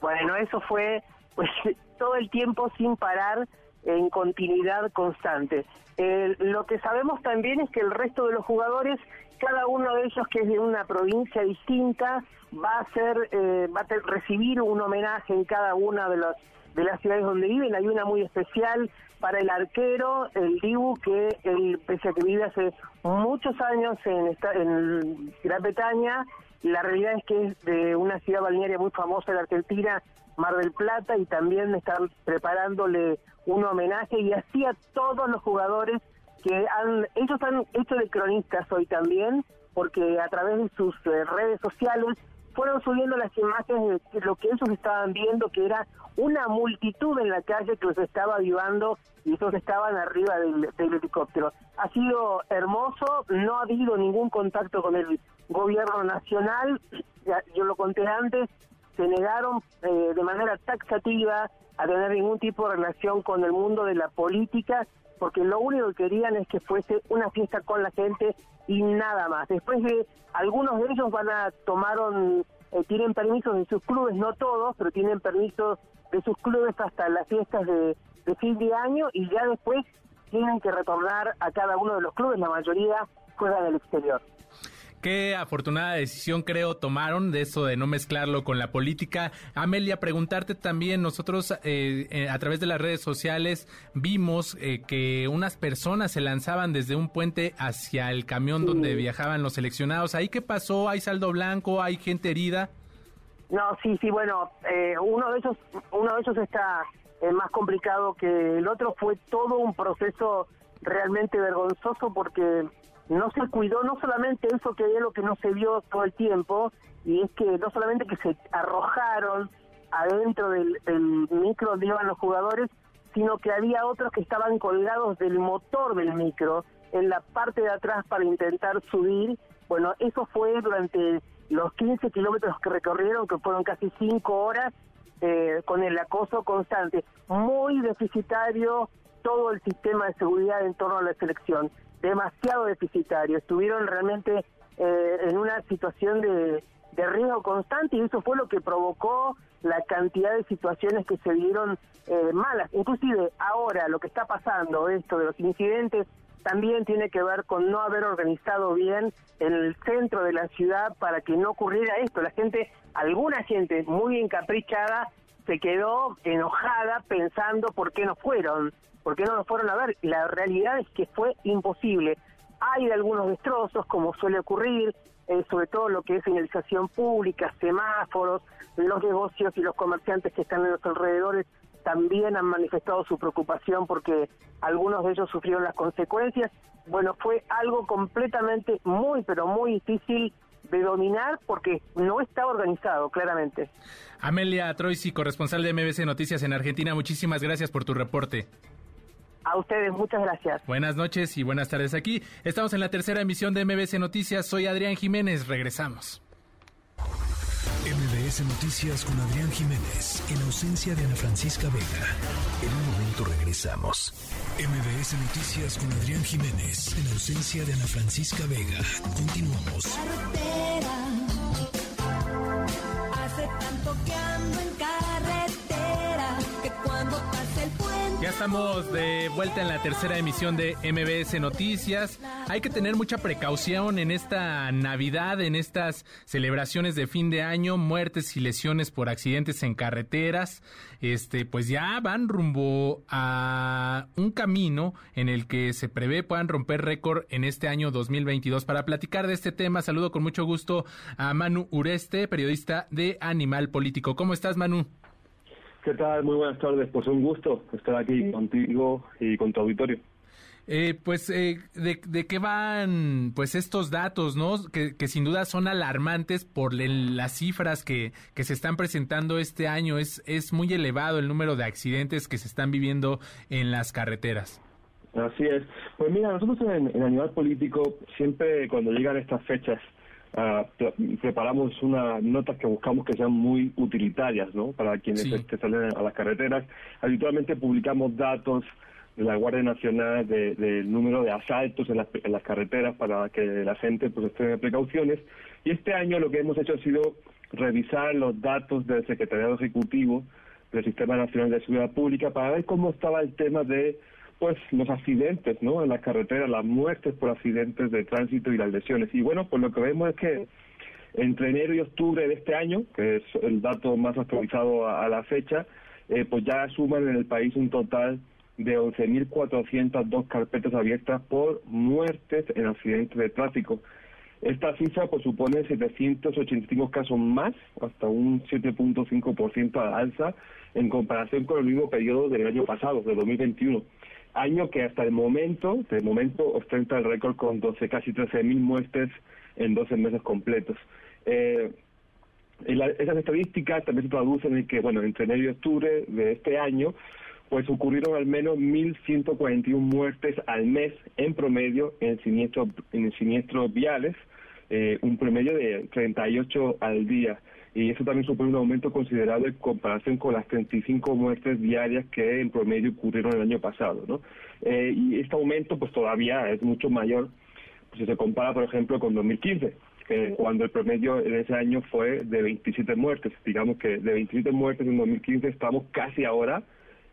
Bueno, eso fue pues todo el tiempo sin parar en continuidad constante. lo que sabemos también es que el resto de los jugadores, cada uno de ellos que es de una provincia distinta, va a ser, eh, va a recibir un homenaje en cada una de las de las ciudades donde viven. Hay una muy especial para el arquero, el Dibu, que él, pese a que vive hace muchos años en, en Gran Bretaña, la realidad es que es de una ciudad balnearia muy famosa de Argentina, Mar del Plata, y también están preparándole un homenaje y así a todos los jugadores que han, ellos han hecho de cronistas hoy también, porque a través de sus eh, redes sociales fueron subiendo las imágenes de lo que ellos estaban viendo, que era una multitud en la calle que los estaba avivando y ellos estaban arriba del, helicóptero. Ha sido hermoso, no ha habido ningún contacto con el gobierno nacional, yo lo conté antes, se negaron eh, de manera taxativa a tener ningún tipo de relación con el mundo de la política, porque lo único que querían es que fuese una fiesta con la gente y nada más. Después de algunos de ellos van a tomaron eh, tienen permisos de sus clubes, no todos, pero tienen permisos de sus clubes hasta las fiestas de, de fin de año y ya después tienen que retornar a cada uno de los clubes, la mayoría fuera del exterior. Qué afortunada decisión creo tomaron de eso de no mezclarlo con la política. Amelia, preguntarte también, nosotros eh, eh, a través de las redes sociales vimos eh, que unas personas se lanzaban desde un puente hacia el camión donde viajaban los seleccionados. ¿Ahí qué pasó? ¿Hay saldo blanco? ¿Hay gente herida? No, sí, sí, bueno, eh, uno de esos, uno de esos está eh, más complicado que el otro. Fue todo un proceso realmente vergonzoso porque no se cuidó no solamente eso que es lo que no se vio todo el tiempo y es que no solamente que se arrojaron adentro del, micro donde iban los jugadores, sino que había otros que estaban colgados del motor del micro en la parte de atrás para intentar subir. Bueno, eso fue durante los 15 kilómetros que recorrieron, que fueron casi 5 horas, eh, con el acoso constante. Muy deficitario todo el sistema de seguridad en torno a la selección. Demasiado deficitario. Estuvieron realmente eh, en una situación de, de riesgo constante y eso fue lo que provocó la cantidad de situaciones que se dieron eh, malas. Inclusive ahora lo que está pasando, esto de los incidentes, también tiene que ver con no haber organizado bien en el centro de la ciudad para que no ocurriera esto. La gente, alguna gente muy encaprichada, se quedó enojada pensando por qué no fueron, por qué no nos fueron a ver. La realidad es que fue imposible. Hay algunos destrozos, como suele ocurrir, eh, sobre todo lo que es señalización pública, semáforos, los negocios y los comerciantes que están en los alrededores también han manifestado su preocupación porque algunos de ellos sufrieron las consecuencias. Bueno, fue algo completamente muy, pero muy difícil de dominar porque no está organizado, claramente. Amelia Troisi, corresponsal de MBC Noticias en Argentina, muchísimas gracias por tu reporte. A ustedes, muchas gracias. Buenas noches y buenas tardes aquí. Estamos en la tercera emisión de MBC Noticias. Soy Adrián Jiménez. Regresamos. MBS Noticias con Adrián Jiménez, en ausencia de Ana Francisca Vega. En un momento regresamos. MBS Noticias con Adrián Jiménez, en ausencia de Ana Francisca Vega. Continuamos. Hace tanto que ando en carretera estamos de vuelta en la tercera emisión de MBS Noticias. Hay que tener mucha precaución en esta Navidad, en estas celebraciones de fin de año, muertes y lesiones por accidentes en carreteras. Este, pues ya van rumbo a un camino en el que se prevé puedan romper récord en este año 2022. Para platicar de este tema, saludo con mucho gusto a Manu Ureste, periodista de Animal Político. ¿Cómo estás, Manu? ¿Qué tal? Muy buenas tardes. Pues un gusto estar aquí contigo y con tu auditorio. Eh, pues, eh, de, qué van pues estos datos, no? Que, sin duda son alarmantes por las cifras que, que se están presentando este año. Es, es muy elevado el número de accidentes que se están viviendo en las carreteras. Así es. Pues mira, nosotros en, en Animal Político siempre cuando llegan estas fechas Uh, preparamos unas notas que buscamos que sean muy utilitarias ¿no? para quienes este, salen a las carreteras. Habitualmente publicamos datos de la Guardia Nacional del número de asaltos en las, en las, carreteras para que la gente pues esté precauciones. Y este año lo que hemos hecho ha sido revisar los datos del Secretariado Ejecutivo del Sistema Nacional de Seguridad Pública para ver cómo estaba el tema de pues los accidentes, ¿no? En las carreteras, las muertes por accidentes de tránsito y las lesiones. Y bueno, pues lo que vemos es que entre enero y octubre de este año, que es el dato más actualizado a, la fecha, eh, pues ya suman en el país un total de 11.402 carpetas abiertas por muertes en accidentes de tráfico. Esta cifra pues, supone 785 casos más, hasta un 7.5% al alza en comparación con el mismo periodo del año pasado, de 2021 año que hasta el momento, de momento ostenta el récord con 12, casi 13.000 muertes en 12 meses completos. Eh, esas estadísticas también se traducen en que, bueno, entre enero y octubre de este año, pues ocurrieron al menos 1.141 muertes al mes en promedio en siniestros, en siniestros viales, eh, un promedio de 38 al día y eso también supone un aumento considerable en comparación con las 35 muertes diarias que en promedio ocurrieron el año pasado, ¿no? Eh, y este aumento pues todavía es mucho mayor si se compara, por ejemplo, con 2015, que cuando el promedio en ese año fue de 27 muertes. Digamos que de 27 muertes en 2015 estamos casi ahora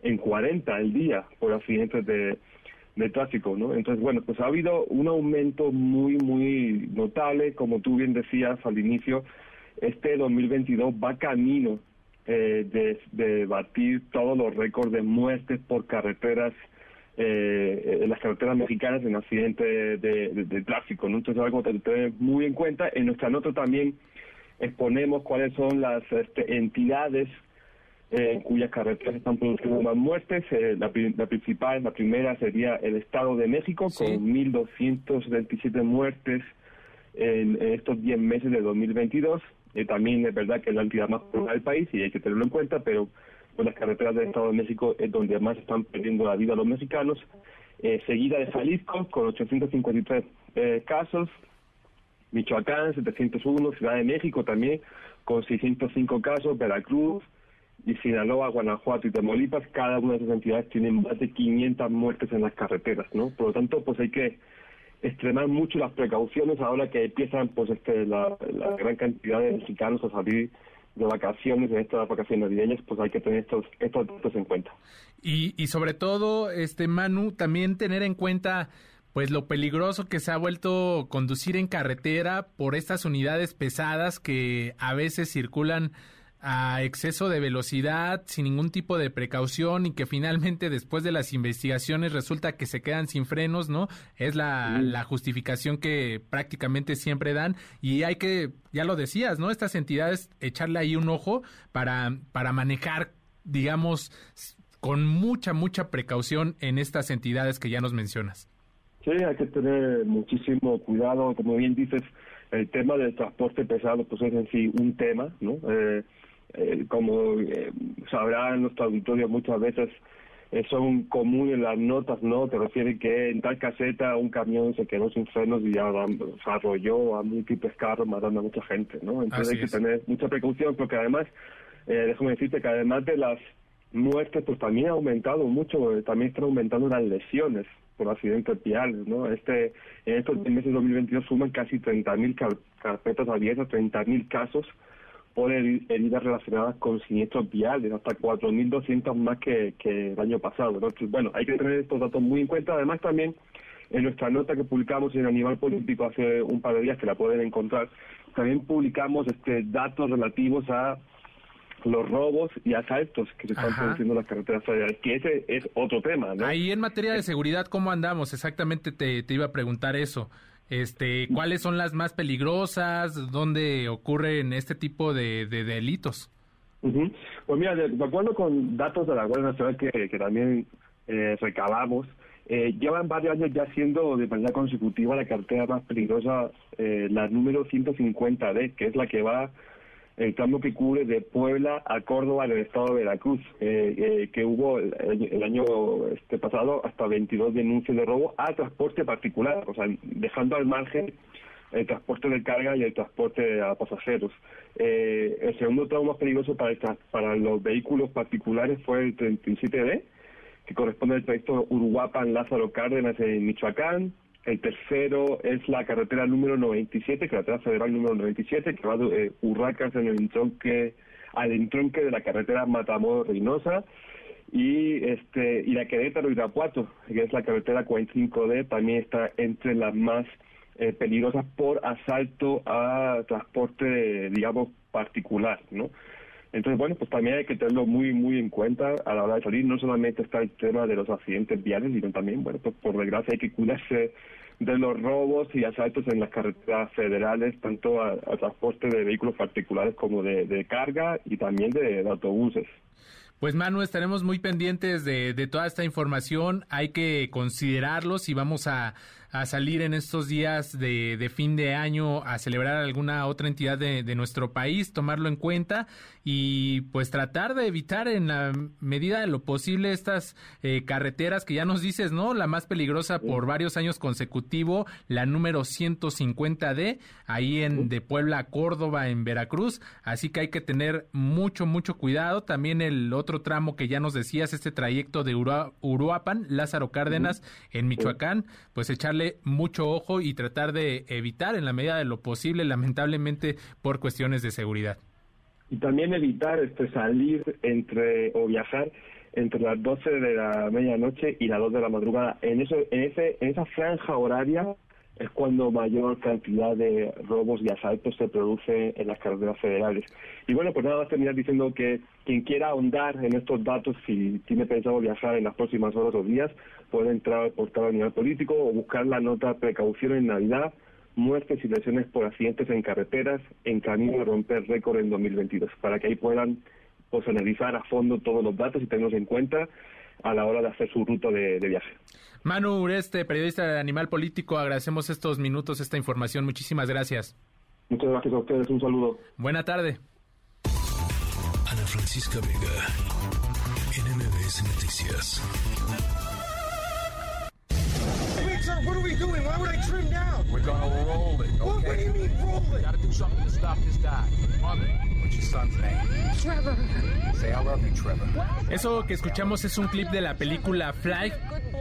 en 40 al día por accidentes de, de tráfico, ¿no? Entonces, bueno, pues ha habido un aumento muy, muy notable, como tú bien decías al inicio, este 2022 va camino eh, de, batir todos los récords de muertes por carreteras, eh, en las carreteras mexicanas en accidentes de, tráfico, ¿no? Entonces algo que tener muy en cuenta. En nuestra nota también exponemos cuáles son las este, entidades en cuyas carreteras están produciendo más muertes. la, principal, la primera sería el Estado de México, con 1.277 muertes en, estos 10 meses de 2022. También es verdad que es la entidad más poblada del país y hay que tenerlo en cuenta, pero pues las carreteras del Estado de México es donde más están perdiendo la vida los mexicanos. Eh, seguida de Jalisco con 853 eh, casos, Michoacán 701, Ciudad de México también con 605 casos, Veracruz y Sinaloa, Guanajuato y Tamaulipas, cada una de esas entidades tienen más de 500 muertes en las carreteras, ¿no? Por lo tanto, pues hay que extremar mucho las precauciones ahora que empiezan pues este la, la gran cantidad de mexicanos a salir de vacaciones en estas vacaciones navideñas, pues hay que tener estos estos datos en cuenta. Y, y sobre todo, este Manu, también tener en cuenta pues lo peligroso que se ha vuelto conducir en carretera por estas unidades pesadas que a veces circulan a exceso de velocidad, sin ningún tipo de precaución y que finalmente después de las investigaciones resulta que se quedan sin frenos, ¿no? Es la, la justificación que prácticamente siempre dan y hay que, ya lo decías, ¿no? Estas entidades echarle ahí un ojo para, para manejar, digamos, con mucha, mucha precaución en estas entidades que ya nos mencionas. Sí, hay que tener muchísimo cuidado, como bien dices, el tema del transporte pesado pues es en sí un tema, ¿no? Eh, eh, como eh, sabrán nuestro auditorio muchas veces eh, son comunes las notas, ¿no? Te refiere que en tal caseta un camión se quedó sin frenos y ya se arrolló a múltiples carros matando a mucha gente, ¿no? Entonces hay que tener mucha precaución porque además, eh, déjame decirte que además de las muertes, pues también ha aumentado mucho, también están aumentando las lesiones por accidentes viales, ¿no? Este, en estos meses de 2022 suman casi 30.000 carpetas abiertas, 30.000 casos por heridas relacionadas con siniestros viales, hasta 4.200 más que, que el año pasado. Entonces, bueno, hay que tener estos datos muy en cuenta. Además, también en nuestra nota que publicamos en Animal Político hace un par de días, que la pueden encontrar, también publicamos este datos relativos a los robos y asaltos que se están produciendo en las carreteras federales, que ese es otro tema. ¿no? Ahí en materia de seguridad, ¿cómo andamos? Exactamente te, te iba a preguntar eso. Este, ¿Cuáles son las más peligrosas? ¿Dónde ocurren este tipo de, delitos? Pues mira, de, acuerdo con datos de la Guardia Nacional que, que también eh, recabamos, eh, llevan varios años ya siendo de manera consecutiva la cartera más peligrosa, eh, la número 150D, que es la que va el tramo que cubre de Puebla a Córdoba en el estado de Veracruz, eh, eh, que hubo el, año este pasado hasta 22 denuncias de robo a transporte particular, o sea, dejando al margen el transporte de carga y el transporte a pasajeros. Eh, el segundo tramo más peligroso para, para los vehículos particulares fue el 37D, que corresponde al trayecto Uruguapan-Lázaro Cárdenas en Michoacán, el tercero es la carretera número 97, carretera federal número 97, que va de eh, Urracas en el entronque, al entronque de la carretera Matamoros-Reynosa. Y, este, y la Querétaro-Irapuato, que es la carretera 45D, también está entre las más eh, peligrosas por asalto a transporte, digamos, particular, ¿no? Entonces, bueno, pues también hay que tenerlo muy, muy en cuenta a la hora de salir. No solamente está el tema de los accidentes viales, sino también, bueno, pues por desgracia hay que cuidarse de los robos y asaltos en las carreteras federales, tanto a, transporte de vehículos particulares como de, carga y también de, autobuses. Pues Manu, estaremos muy pendientes de, de, toda esta información. Hay que considerarlos y vamos a, a salir en estos días de, de, fin de año a celebrar alguna otra entidad de, de, nuestro país, tomarlo en cuenta y pues tratar de evitar en la medida de lo posible estas eh, carreteras que ya nos dices, ¿no? La más peligrosa por varios años consecutivo, la número 150D, ahí en de Puebla a Córdoba, en Veracruz. Así que hay que tener mucho, mucho cuidado. También el otro tramo que ya nos decías, este trayecto de Uruapan, Lázaro Cárdenas, en Michoacán, pues echarle mucho ojo y tratar de evitar en la medida de lo posible, lamentablemente, por cuestiones de seguridad. Y también evitar este salir entre o viajar entre las 12 de la medianoche y las 2 de la madrugada. En eso en ese en esa franja horaria es cuando mayor cantidad de robos y asaltos se produce en las carreteras federales. Y bueno, pues nada más terminar diciendo que quien quiera ahondar en estos datos, si tiene pensado viajar en las próximas horas o días, puede entrar al portal a nivel político o buscar la nota precaución en Navidad muertes y lesiones por accidentes en carreteras en camino a romper récord en 2022, para que ahí puedan pues, analizar a fondo todos los datos y tenerlos en cuenta a la hora de hacer su ruta de, de viaje. Manu Ureste, periodista de Animal Político, agradecemos estos minutos, esta información. Muchísimas gracias. Muchas gracias a ustedes, un saludo. Buena tarde. Ana Francisca Vega, NMBS Noticias. What are we doing? Why would I trim down? We're gonna roll it. Okay? What, what do you mean roll it? Gotta do something to stop this guy. Mother, Eso que escuchamos es un clip de la película Fly,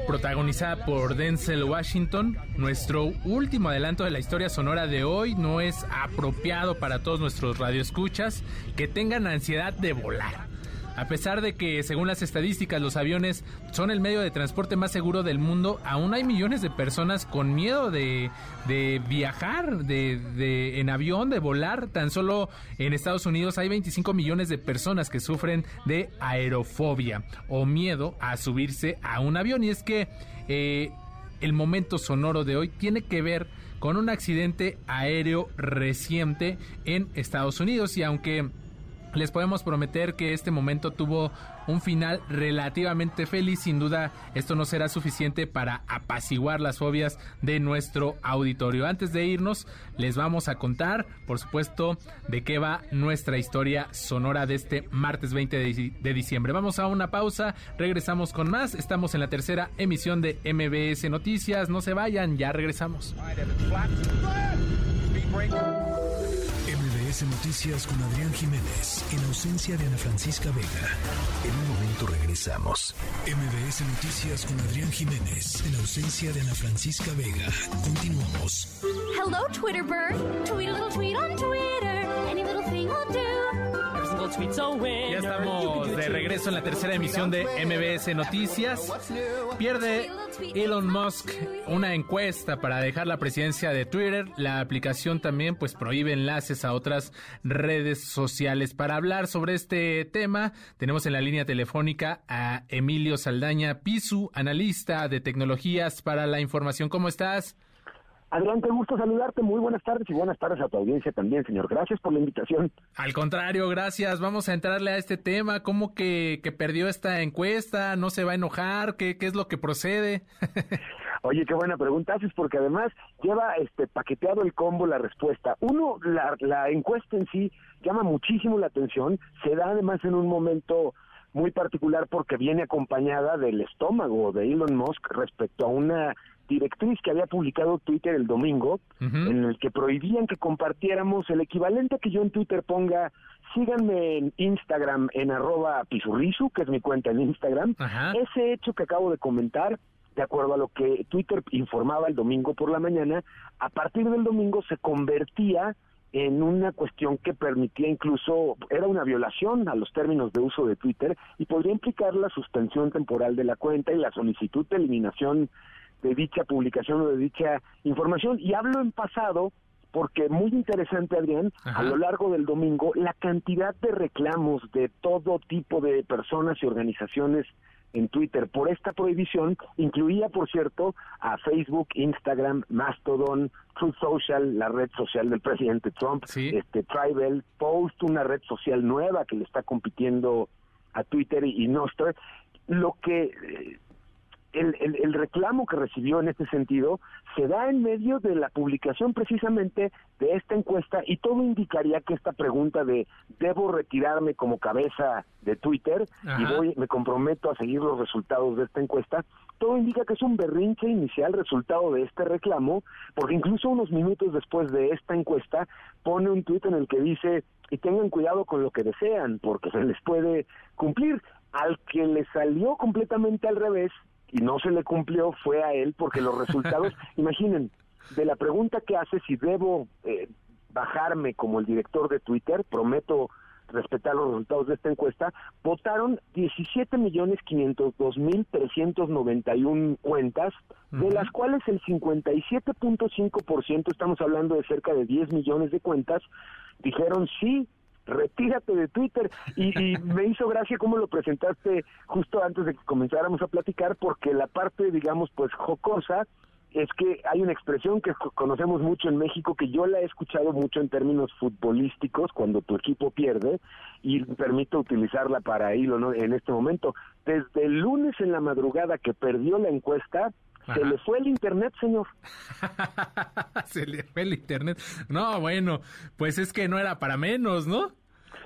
protagonizada por Denzel Washington. Nuestro último adelanto de la historia sonora de hoy no es apropiado para todos nuestros radioescuchas que tengan ansiedad de volar. A pesar de que, según las estadísticas, los aviones son el medio de transporte más seguro del mundo, aún hay millones de personas con miedo de, viajar de, en avión, de volar. Tan solo en Estados Unidos hay 25 millones de personas que sufren de aerofobia o miedo a subirse a un avión. Y es que eh, el momento sonoro de hoy tiene que ver con un accidente aéreo reciente en Estados Unidos. Y aunque les podemos prometer que este momento tuvo un final relativamente feliz. Sin duda, esto no será suficiente para apaciguar las fobias de nuestro auditorio. Antes de irnos, les vamos a contar, por supuesto, de qué va nuestra historia sonora de este martes 20 de, diciembre. Vamos a una pausa, regresamos con más. Estamos en la tercera emisión de MBS Noticias. No se vayan, ya regresamos. MBS Noticias con Adrián Jiménez, en ausencia de Ana Francisca Vega. En un momento regresamos. MBS Noticias con Adrián Jiménez, en ausencia de Ana Francisca Vega. Continuamos. Hello, Twitter bird. Tweet a little tweet on Twitter. Any little thing will do. Ya estamos de regreso en la tercera emisión de MBS Noticias. Pierde Elon Musk una encuesta para dejar la presidencia de Twitter. La aplicación también pues prohíbe enlaces a otras redes sociales. Para hablar sobre este tema, tenemos en la línea telefónica a Emilio Saldaña Pisu, analista de tecnologías para la información. ¿Cómo estás? Adelante, gusto saludarte. Muy buenas tardes y buenas tardes a tu audiencia también, señor. Gracias por la invitación. Al contrario, gracias. Vamos a entrarle a este tema. ¿Cómo que, que perdió esta encuesta? ¿No se va a enojar? ¿Qué, qué es lo que procede? Oye, qué buena pregunta haces, porque además lleva este paqueteado el combo la respuesta. Uno, la, la encuesta en sí llama muchísimo la atención. Se da además en un momento muy particular porque viene acompañada del estómago de Elon Musk respecto a una directriz que había publicado Twitter el domingo, en el que prohibían que compartiéramos el equivalente a que yo en Twitter ponga, síganme en Instagram en arroba pisurrisu, que es mi cuenta en Instagram. Ese hecho que acabo de comentar, de acuerdo a lo que Twitter informaba el domingo por la mañana, a partir del domingo se convertía en una cuestión que permitía incluso, era una violación a los términos de uso de Twitter y podría implicar la suspensión temporal de la cuenta y la solicitud de eliminación de dicha publicación o de dicha información. Y hablo en pasado porque muy interesante, Adrián, a lo largo del domingo, la cantidad de reclamos de todo tipo de personas y organizaciones en Twitter por esta prohibición. Incluía, por cierto, a Facebook, Instagram, Mastodon, Truth Social, la red social del presidente Trump, este Tribal, Post, una red social nueva que le está compitiendo a Twitter y, y Nostr, lo que el, el, reclamo que recibió en este sentido se da en medio de la publicación precisamente de esta encuesta y todo indicaría que esta pregunta de debo retirarme como cabeza de Twitter y voy me comprometo a seguir los resultados de esta encuesta. Todo indica que es un berrinche inicial resultado de este reclamo porque incluso unos minutos después de esta encuesta pone un tuit en el que dice y tengan cuidado con lo que desean porque se les puede cumplir al que le salió completamente al revés y no se le cumplió fue a él porque los resultados, imaginen, de la pregunta que hace si debo eh, bajarme como el director de Twitter, prometo respetar los resultados de esta encuesta, votaron 17 millones 502 mil 391 cuentas, de las cuales el 57.5%, estamos hablando de cerca de 10 millones de cuentas, dijeron sí, retírate de Twitter. Y, me hizo gracia cómo lo presentaste justo antes de que comenzáramos a platicar, porque la parte, digamos, pues jocosa es que hay una expresión que conocemos mucho en México, que yo la he escuchado mucho en términos futbolísticos, cuando tu equipo pierde, y permito utilizarla para hilo ¿no? en este momento. Desde el lunes en la madrugada que perdió la encuesta, se le fue el internet, señor. se le fue el internet. No, bueno, pues es que no era para menos, ¿no?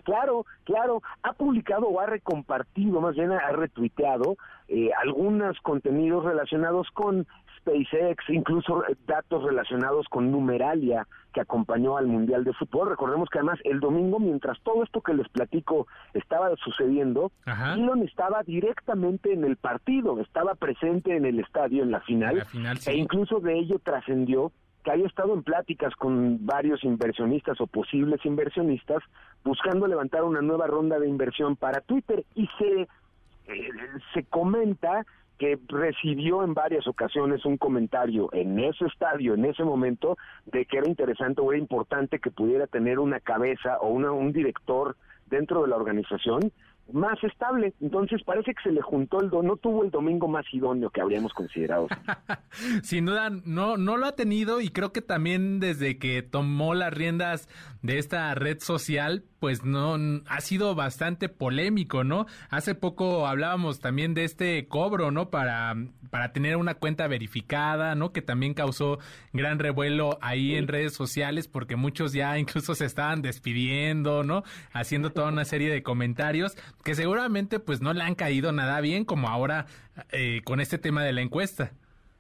Claro, claro, ha publicado o ha recompartido, más bien ha retuiteado eh, algunos contenidos relacionados con SpaceX, incluso datos relacionados con Numeralia, que acompañó al Mundial de Fútbol. Recordemos que además el domingo, mientras todo esto que les platico estaba sucediendo, Elon estaba directamente en el partido, estaba presente en el estadio en la final, e incluso de ello trascendió que haya estado en pláticas con varios inversionistas o posibles inversionistas buscando levantar una nueva ronda de inversión para Twitter. Y se eh, se comenta que recibió en varias ocasiones un comentario en ese estadio, en ese momento, de que era interesante o era importante que pudiera tener una cabeza o una, un director dentro de la organización más estable. Entonces parece que se le juntó el do no tuvo el domingo más idóneo que habríamos considerado. Sin duda no no lo ha tenido y creo que también desde que tomó las riendas de esta red social, pues no ha sido bastante polémico, ¿no? Hace poco hablábamos también de este cobro, ¿no? Para para tener una cuenta verificada, ¿no? Que también causó gran revuelo ahí en redes sociales porque muchos ya incluso se estaban despidiendo, ¿no? Haciendo toda una serie de comentarios que seguramente pues no le han caído nada bien como ahora eh, con este tema de la encuesta.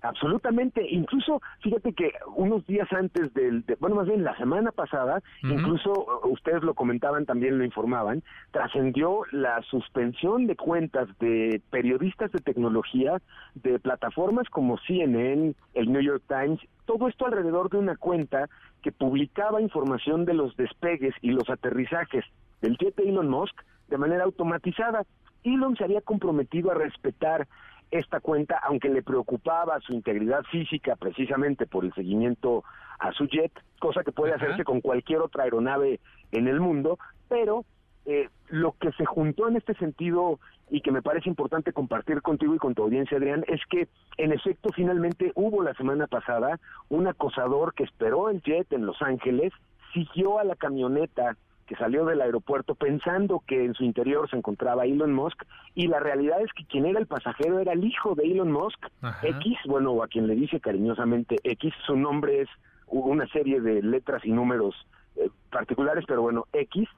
Absolutamente, incluso fíjate que unos días antes del, bueno, más bien la semana pasada, incluso uh, ustedes lo comentaban, también lo informaban, trascendió la suspensión de cuentas de periodistas de tecnología de plataformas como CNN, el New York Times, todo esto alrededor de una cuenta que publicaba información de los despegues y los aterrizajes del jet de Elon Musk de manera automatizada. Elon se había comprometido a respetar esta cuenta, aunque le preocupaba su integridad física precisamente por el seguimiento a su jet, cosa que puede hacerse con cualquier otra aeronave en el mundo, pero eh, lo que se juntó en este sentido y que me parece importante compartir contigo y con tu audiencia, Adrián, es que en efecto finalmente hubo la semana pasada un acosador que esperó el jet en Los Ángeles, siguió a la camioneta que salió del aeropuerto pensando que en su interior se encontraba Elon Musk y la realidad es que quien era el pasajero era el hijo de Elon Musk, X, bueno, a quien le dice cariñosamente X, su nombre es una serie de letras y números eh, particulares, pero bueno, X,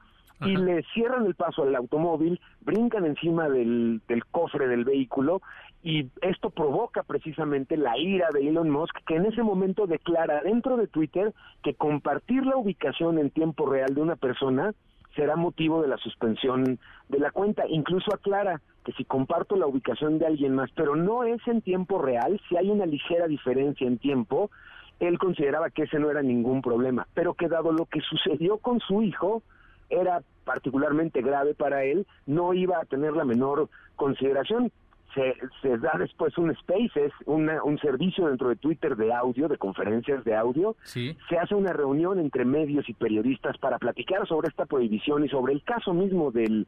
y le cierran el paso al automóvil, brincan encima del, del cofre del vehículo y esto provoca precisamente la ira de Elon Musk, que en ese momento declara dentro de Twitter que compartir la ubicación en tiempo real de una persona será motivo de la suspensión de la cuenta. Incluso aclara que si comparto la ubicación de alguien más, pero no es en tiempo real, si hay una ligera diferencia en tiempo, él consideraba que ese no era ningún problema, pero que dado lo que sucedió con su hijo, era particularmente grave para él, no iba a tener la menor consideración. Se, se da después un Spaces, una, un servicio dentro de Twitter de audio, de conferencias de audio. Se hace una reunión entre medios y periodistas para platicar sobre esta prohibición y sobre el caso mismo del,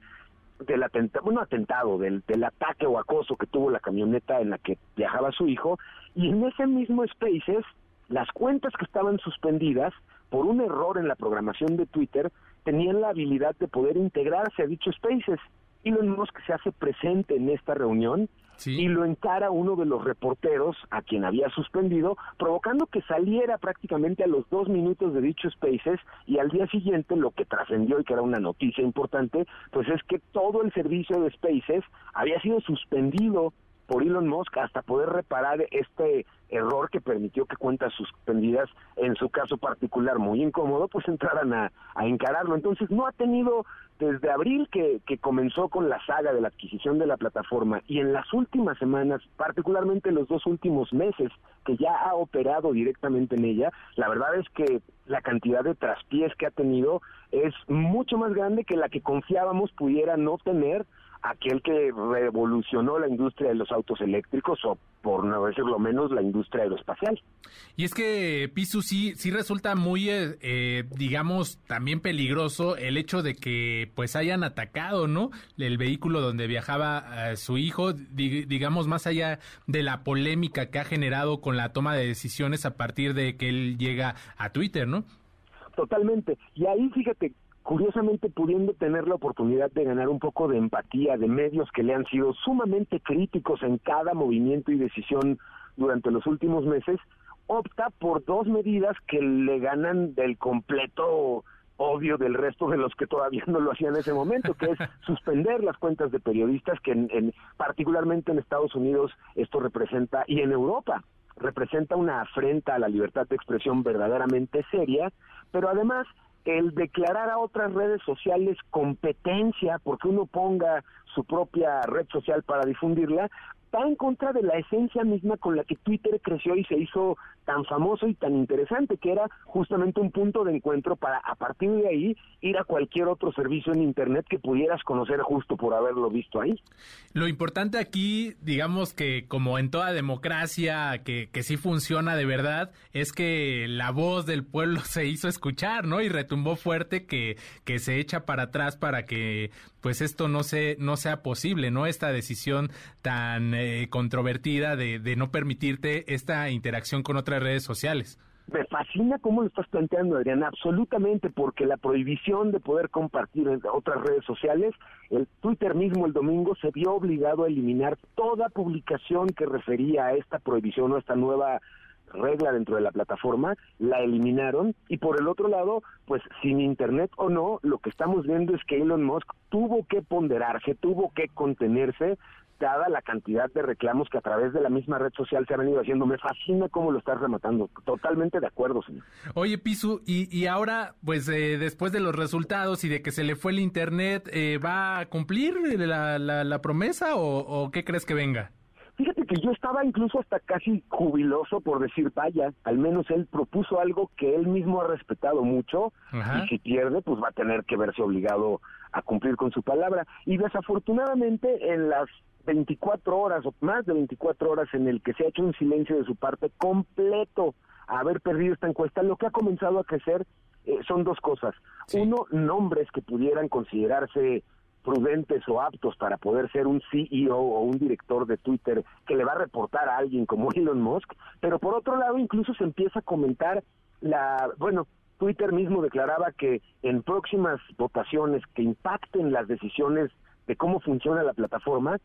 del atentado, bueno, atentado, del, del ataque o acoso que tuvo la camioneta en la que viajaba su hijo. Y en ese mismo Spaces, las cuentas que estaban suspendidas por un error en la programación de Twitter tenían la habilidad de poder integrarse a dichos Spaces. Elon Musk se hace presente en esta reunión y lo encara uno de los reporteros a quien había suspendido, provocando que saliera prácticamente a los dos minutos de dichos Spaces y al día siguiente lo que trascendió y que era una noticia importante, pues es que todo el servicio de Spaces había sido suspendido por Elon Musk hasta poder reparar este error que permitió que cuentas suspendidas, en su caso particular muy incómodo, pues entraran a, encararlo. Entonces no ha tenido desde abril que, que comenzó con la saga de la adquisición de la plataforma y en las últimas semanas, particularmente los dos últimos meses que ya ha operado directamente en ella, la verdad es que la cantidad de traspiés que ha tenido es mucho más grande que la que confiábamos pudiera no tener aquel que revolucionó la industria de los autos eléctricos o por no decirlo menos la industria aeroespacial. Y es que Pisu sí sí resulta muy eh, eh, digamos también peligroso el hecho de que pues hayan atacado, ¿no? El vehículo donde viajaba eh, su hijo, digamos más allá de la polémica que ha generado con la toma de decisiones a partir de que él llega a Twitter, ¿no? Totalmente. Y ahí fíjate, curiosamente pudiendo tener la oportunidad de ganar un poco de empatía de medios que le han sido sumamente críticos en cada movimiento y decisión durante los últimos meses, opta por dos medidas que le ganan del completo odio del resto de los que todavía no lo hacían en ese momento, que es suspender las cuentas de periodistas que en, particularmente en Estados Unidos esto representa y en Europa representa una afrenta a la libertad de expresión verdaderamente seria, pero además el declarar a otras redes sociales competencia porque uno ponga su propia red social para difundirla, va en contra de la esencia misma con la que Twitter creció y se hizo tan famoso y tan interesante, que era justamente un punto de encuentro para a partir de ahí ir a cualquier otro servicio en Internet que pudieras conocer justo por haberlo visto ahí. Lo importante aquí, digamos que como en toda democracia que, que sí funciona de verdad, es que la voz del pueblo se hizo escuchar, ¿no? Y retumbó fuerte que, que se echa para atrás para que pues esto no, se, no sea posible, ¿no? Esta decisión tan eh, controvertida de, de no permitirte esta interacción con otras redes sociales. Me fascina cómo lo estás planteando, Adriana, absolutamente, porque la prohibición de poder compartir en otras redes sociales, el Twitter mismo el domingo se vio obligado a eliminar toda publicación que refería a esta prohibición o a esta nueva regla dentro de la plataforma, la eliminaron y por el otro lado, pues sin internet o no, lo que estamos viendo es que Elon Musk tuvo que ponderarse, tuvo que contenerse dada la cantidad de reclamos que a través de la misma red social se han venido haciendo. Me fascina cómo lo estás rematando. Totalmente de acuerdo, señor. Oye, Pisu, y, y ahora, pues eh, después de los resultados y de que se le fue el Internet, eh, ¿va a cumplir la, la, promesa o qué crees que venga? Fíjate que yo estaba incluso hasta casi jubiloso por decir, vaya, al menos él propuso algo que él mismo ha respetado mucho y si pierde, pues va a tener que verse obligado a cumplir con su palabra. Y desafortunadamente en las 24 horas o más de 24 horas en el que se ha hecho un silencio de su parte completo a haber perdido esta encuesta, lo que ha comenzado a crecer eh, son dos cosas. Uno, nombres que pudieran considerarse prudentes o aptos para poder ser un CEO o un director de Twitter que le va a reportar a alguien como Elon Musk, pero por otro lado incluso se empieza a comentar la, bueno, Twitter mismo declaraba que en próximas votaciones que impacten las decisiones de cómo funciona la plataforma,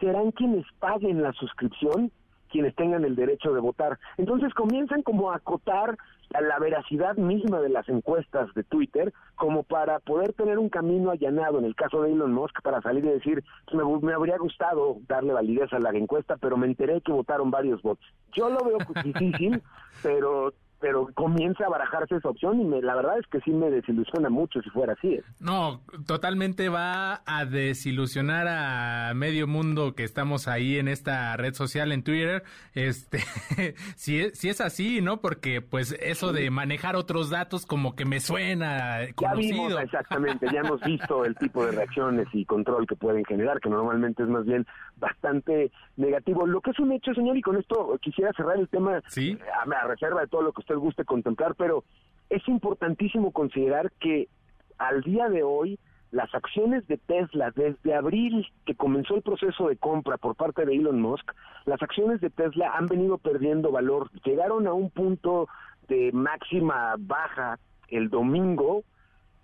serán quienes paguen la suscripción quienes tengan el derecho de votar. Entonces comienzan como a acotar la veracidad misma de las encuestas de Twitter como para poder tener un camino allanado en el caso de Elon Musk para salir y decir me, habría gustado darle validez a la encuesta pero me enteré que votaron varios votos. Yo lo veo difícil pero pero comienza a barajarse esa opción y me, la verdad es que sí me desilusiona mucho si fuera así. ¿eh? No, totalmente va a desilusionar a medio mundo que estamos ahí en esta red social en Twitter. Este, si, es, si es así, ¿no? Porque pues eso de manejar otros datos como que me suena conocido. exactamente, ya hemos visto el tipo de reacciones y control que pueden generar, que normalmente es más bien bastante negativo. Lo que es un hecho, señor, y con esto quisiera cerrar el tema ¿Sí? a reserva de todo lo que usted guste contemplar, pero es importantísimo considerar que al día de hoy las acciones de Tesla desde abril que comenzó el proceso de compra por parte de Elon Musk, las acciones de Tesla han venido perdiendo valor, llegaron a un punto de máxima baja el domingo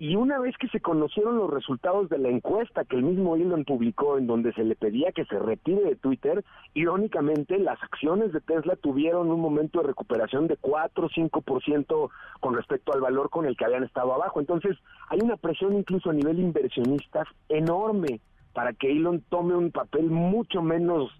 y una vez que se conocieron los resultados de la encuesta que el mismo Elon publicó en donde se le pedía que se retire de Twitter, irónicamente las acciones de Tesla tuvieron un momento de recuperación de 4 o 5% con respecto al valor con el que habían estado abajo. Entonces hay una presión incluso a nivel inversionistas enorme para que Elon tome un papel mucho menos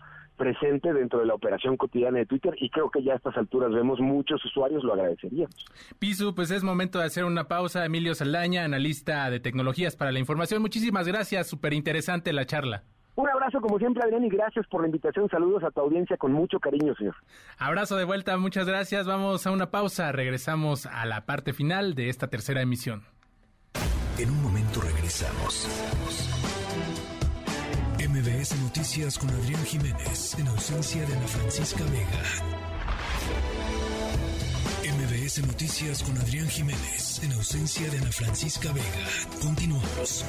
presente dentro de la operación cotidiana de Twitter y creo que ya a estas alturas vemos muchos usuarios lo agradeceríamos. Pisu, pues es momento de hacer una pausa. Emilio Saldaña, analista de tecnologías para la información. Muchísimas gracias, súper interesante la charla. Un abrazo como siempre, Adrián, y gracias por la invitación. Saludos a tu audiencia con mucho cariño, señor. Abrazo de vuelta, muchas gracias. Vamos a una pausa. Regresamos a la parte final de esta tercera emisión. En un momento regresamos. MBS Noticias con Adrián Jiménez en ausencia de Ana Francisca Vega. MBS Noticias con Adrián Jiménez en ausencia de Ana Francisca Vega. Continuamos.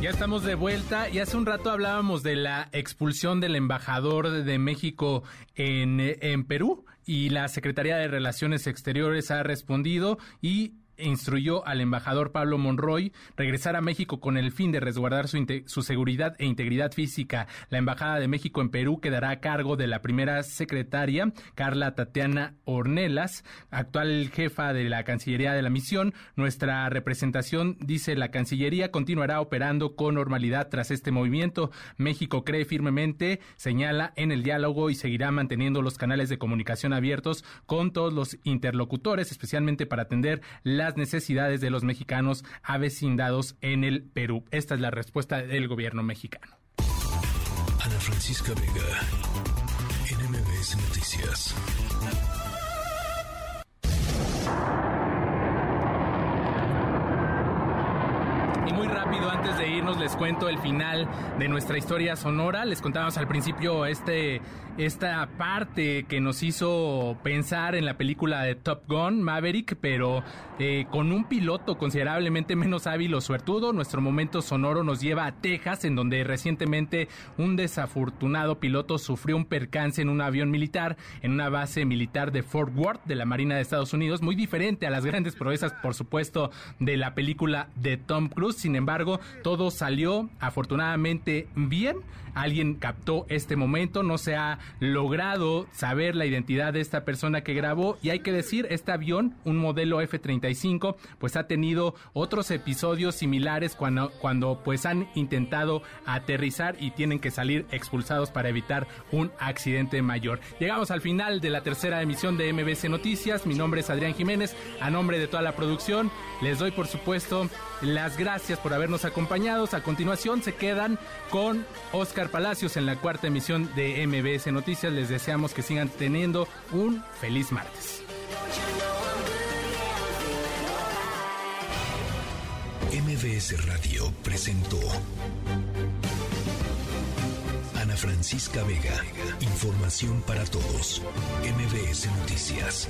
Ya estamos de vuelta y hace un rato hablábamos de la expulsión del embajador de México en, en Perú y la Secretaría de Relaciones Exteriores ha respondido y instruyó al embajador Pablo Monroy regresar a México con el fin de resguardar su, su, seguridad e integridad física. La Embajada de México en Perú quedará a cargo de la primera secretaria, Carla Tatiana Ornelas, actual jefa de la Cancillería de la misión. Nuestra representación, dice la Cancillería, continuará operando con normalidad tras este movimiento. México cree firmemente, señala, en el diálogo y seguirá manteniendo los canales de comunicación abiertos con todos los interlocutores, especialmente para atender la necesidades de los mexicanos avecindados en el Perú. Esta es la respuesta del gobierno mexicano. Ana Francisca Vega, NMBS Noticias. Y muy rápido, antes de irnos, les cuento el final de nuestra historia sonora. Les contábamos al principio este esta parte que nos hizo pensar en la película de Top Gun, Maverick, pero eh, con un piloto considerablemente menos hábil o suertudo. Nuestro momento sonoro nos lleva a Texas, en donde recientemente un desafortunado piloto sufrió un percance en un avión militar en una base militar de Fort Worth de la Marina de Estados Unidos, muy diferente a las grandes proezas, por supuesto, de la película de Tom Cruise. Sin embargo, todo salió afortunadamente bien. Alguien captó este momento, no se ha logrado saber la identidad de esta persona que grabó y hay que decir, este avión, un modelo F-35, pues ha tenido otros episodios similares cuando, cuando pues han intentado aterrizar y tienen que salir expulsados para evitar un accidente mayor. Llegamos al final de la tercera emisión de MBC Noticias, mi nombre es Adrián Jiménez, a nombre de toda la producción, les doy por supuesto las gracias por habernos acompañado. A continuación se quedan con Palacios en la cuarta emisión de MBS Noticias. Les deseamos que sigan teniendo un feliz martes. MBS Radio presentó Ana Francisca Vega. Información para todos. MBS Noticias.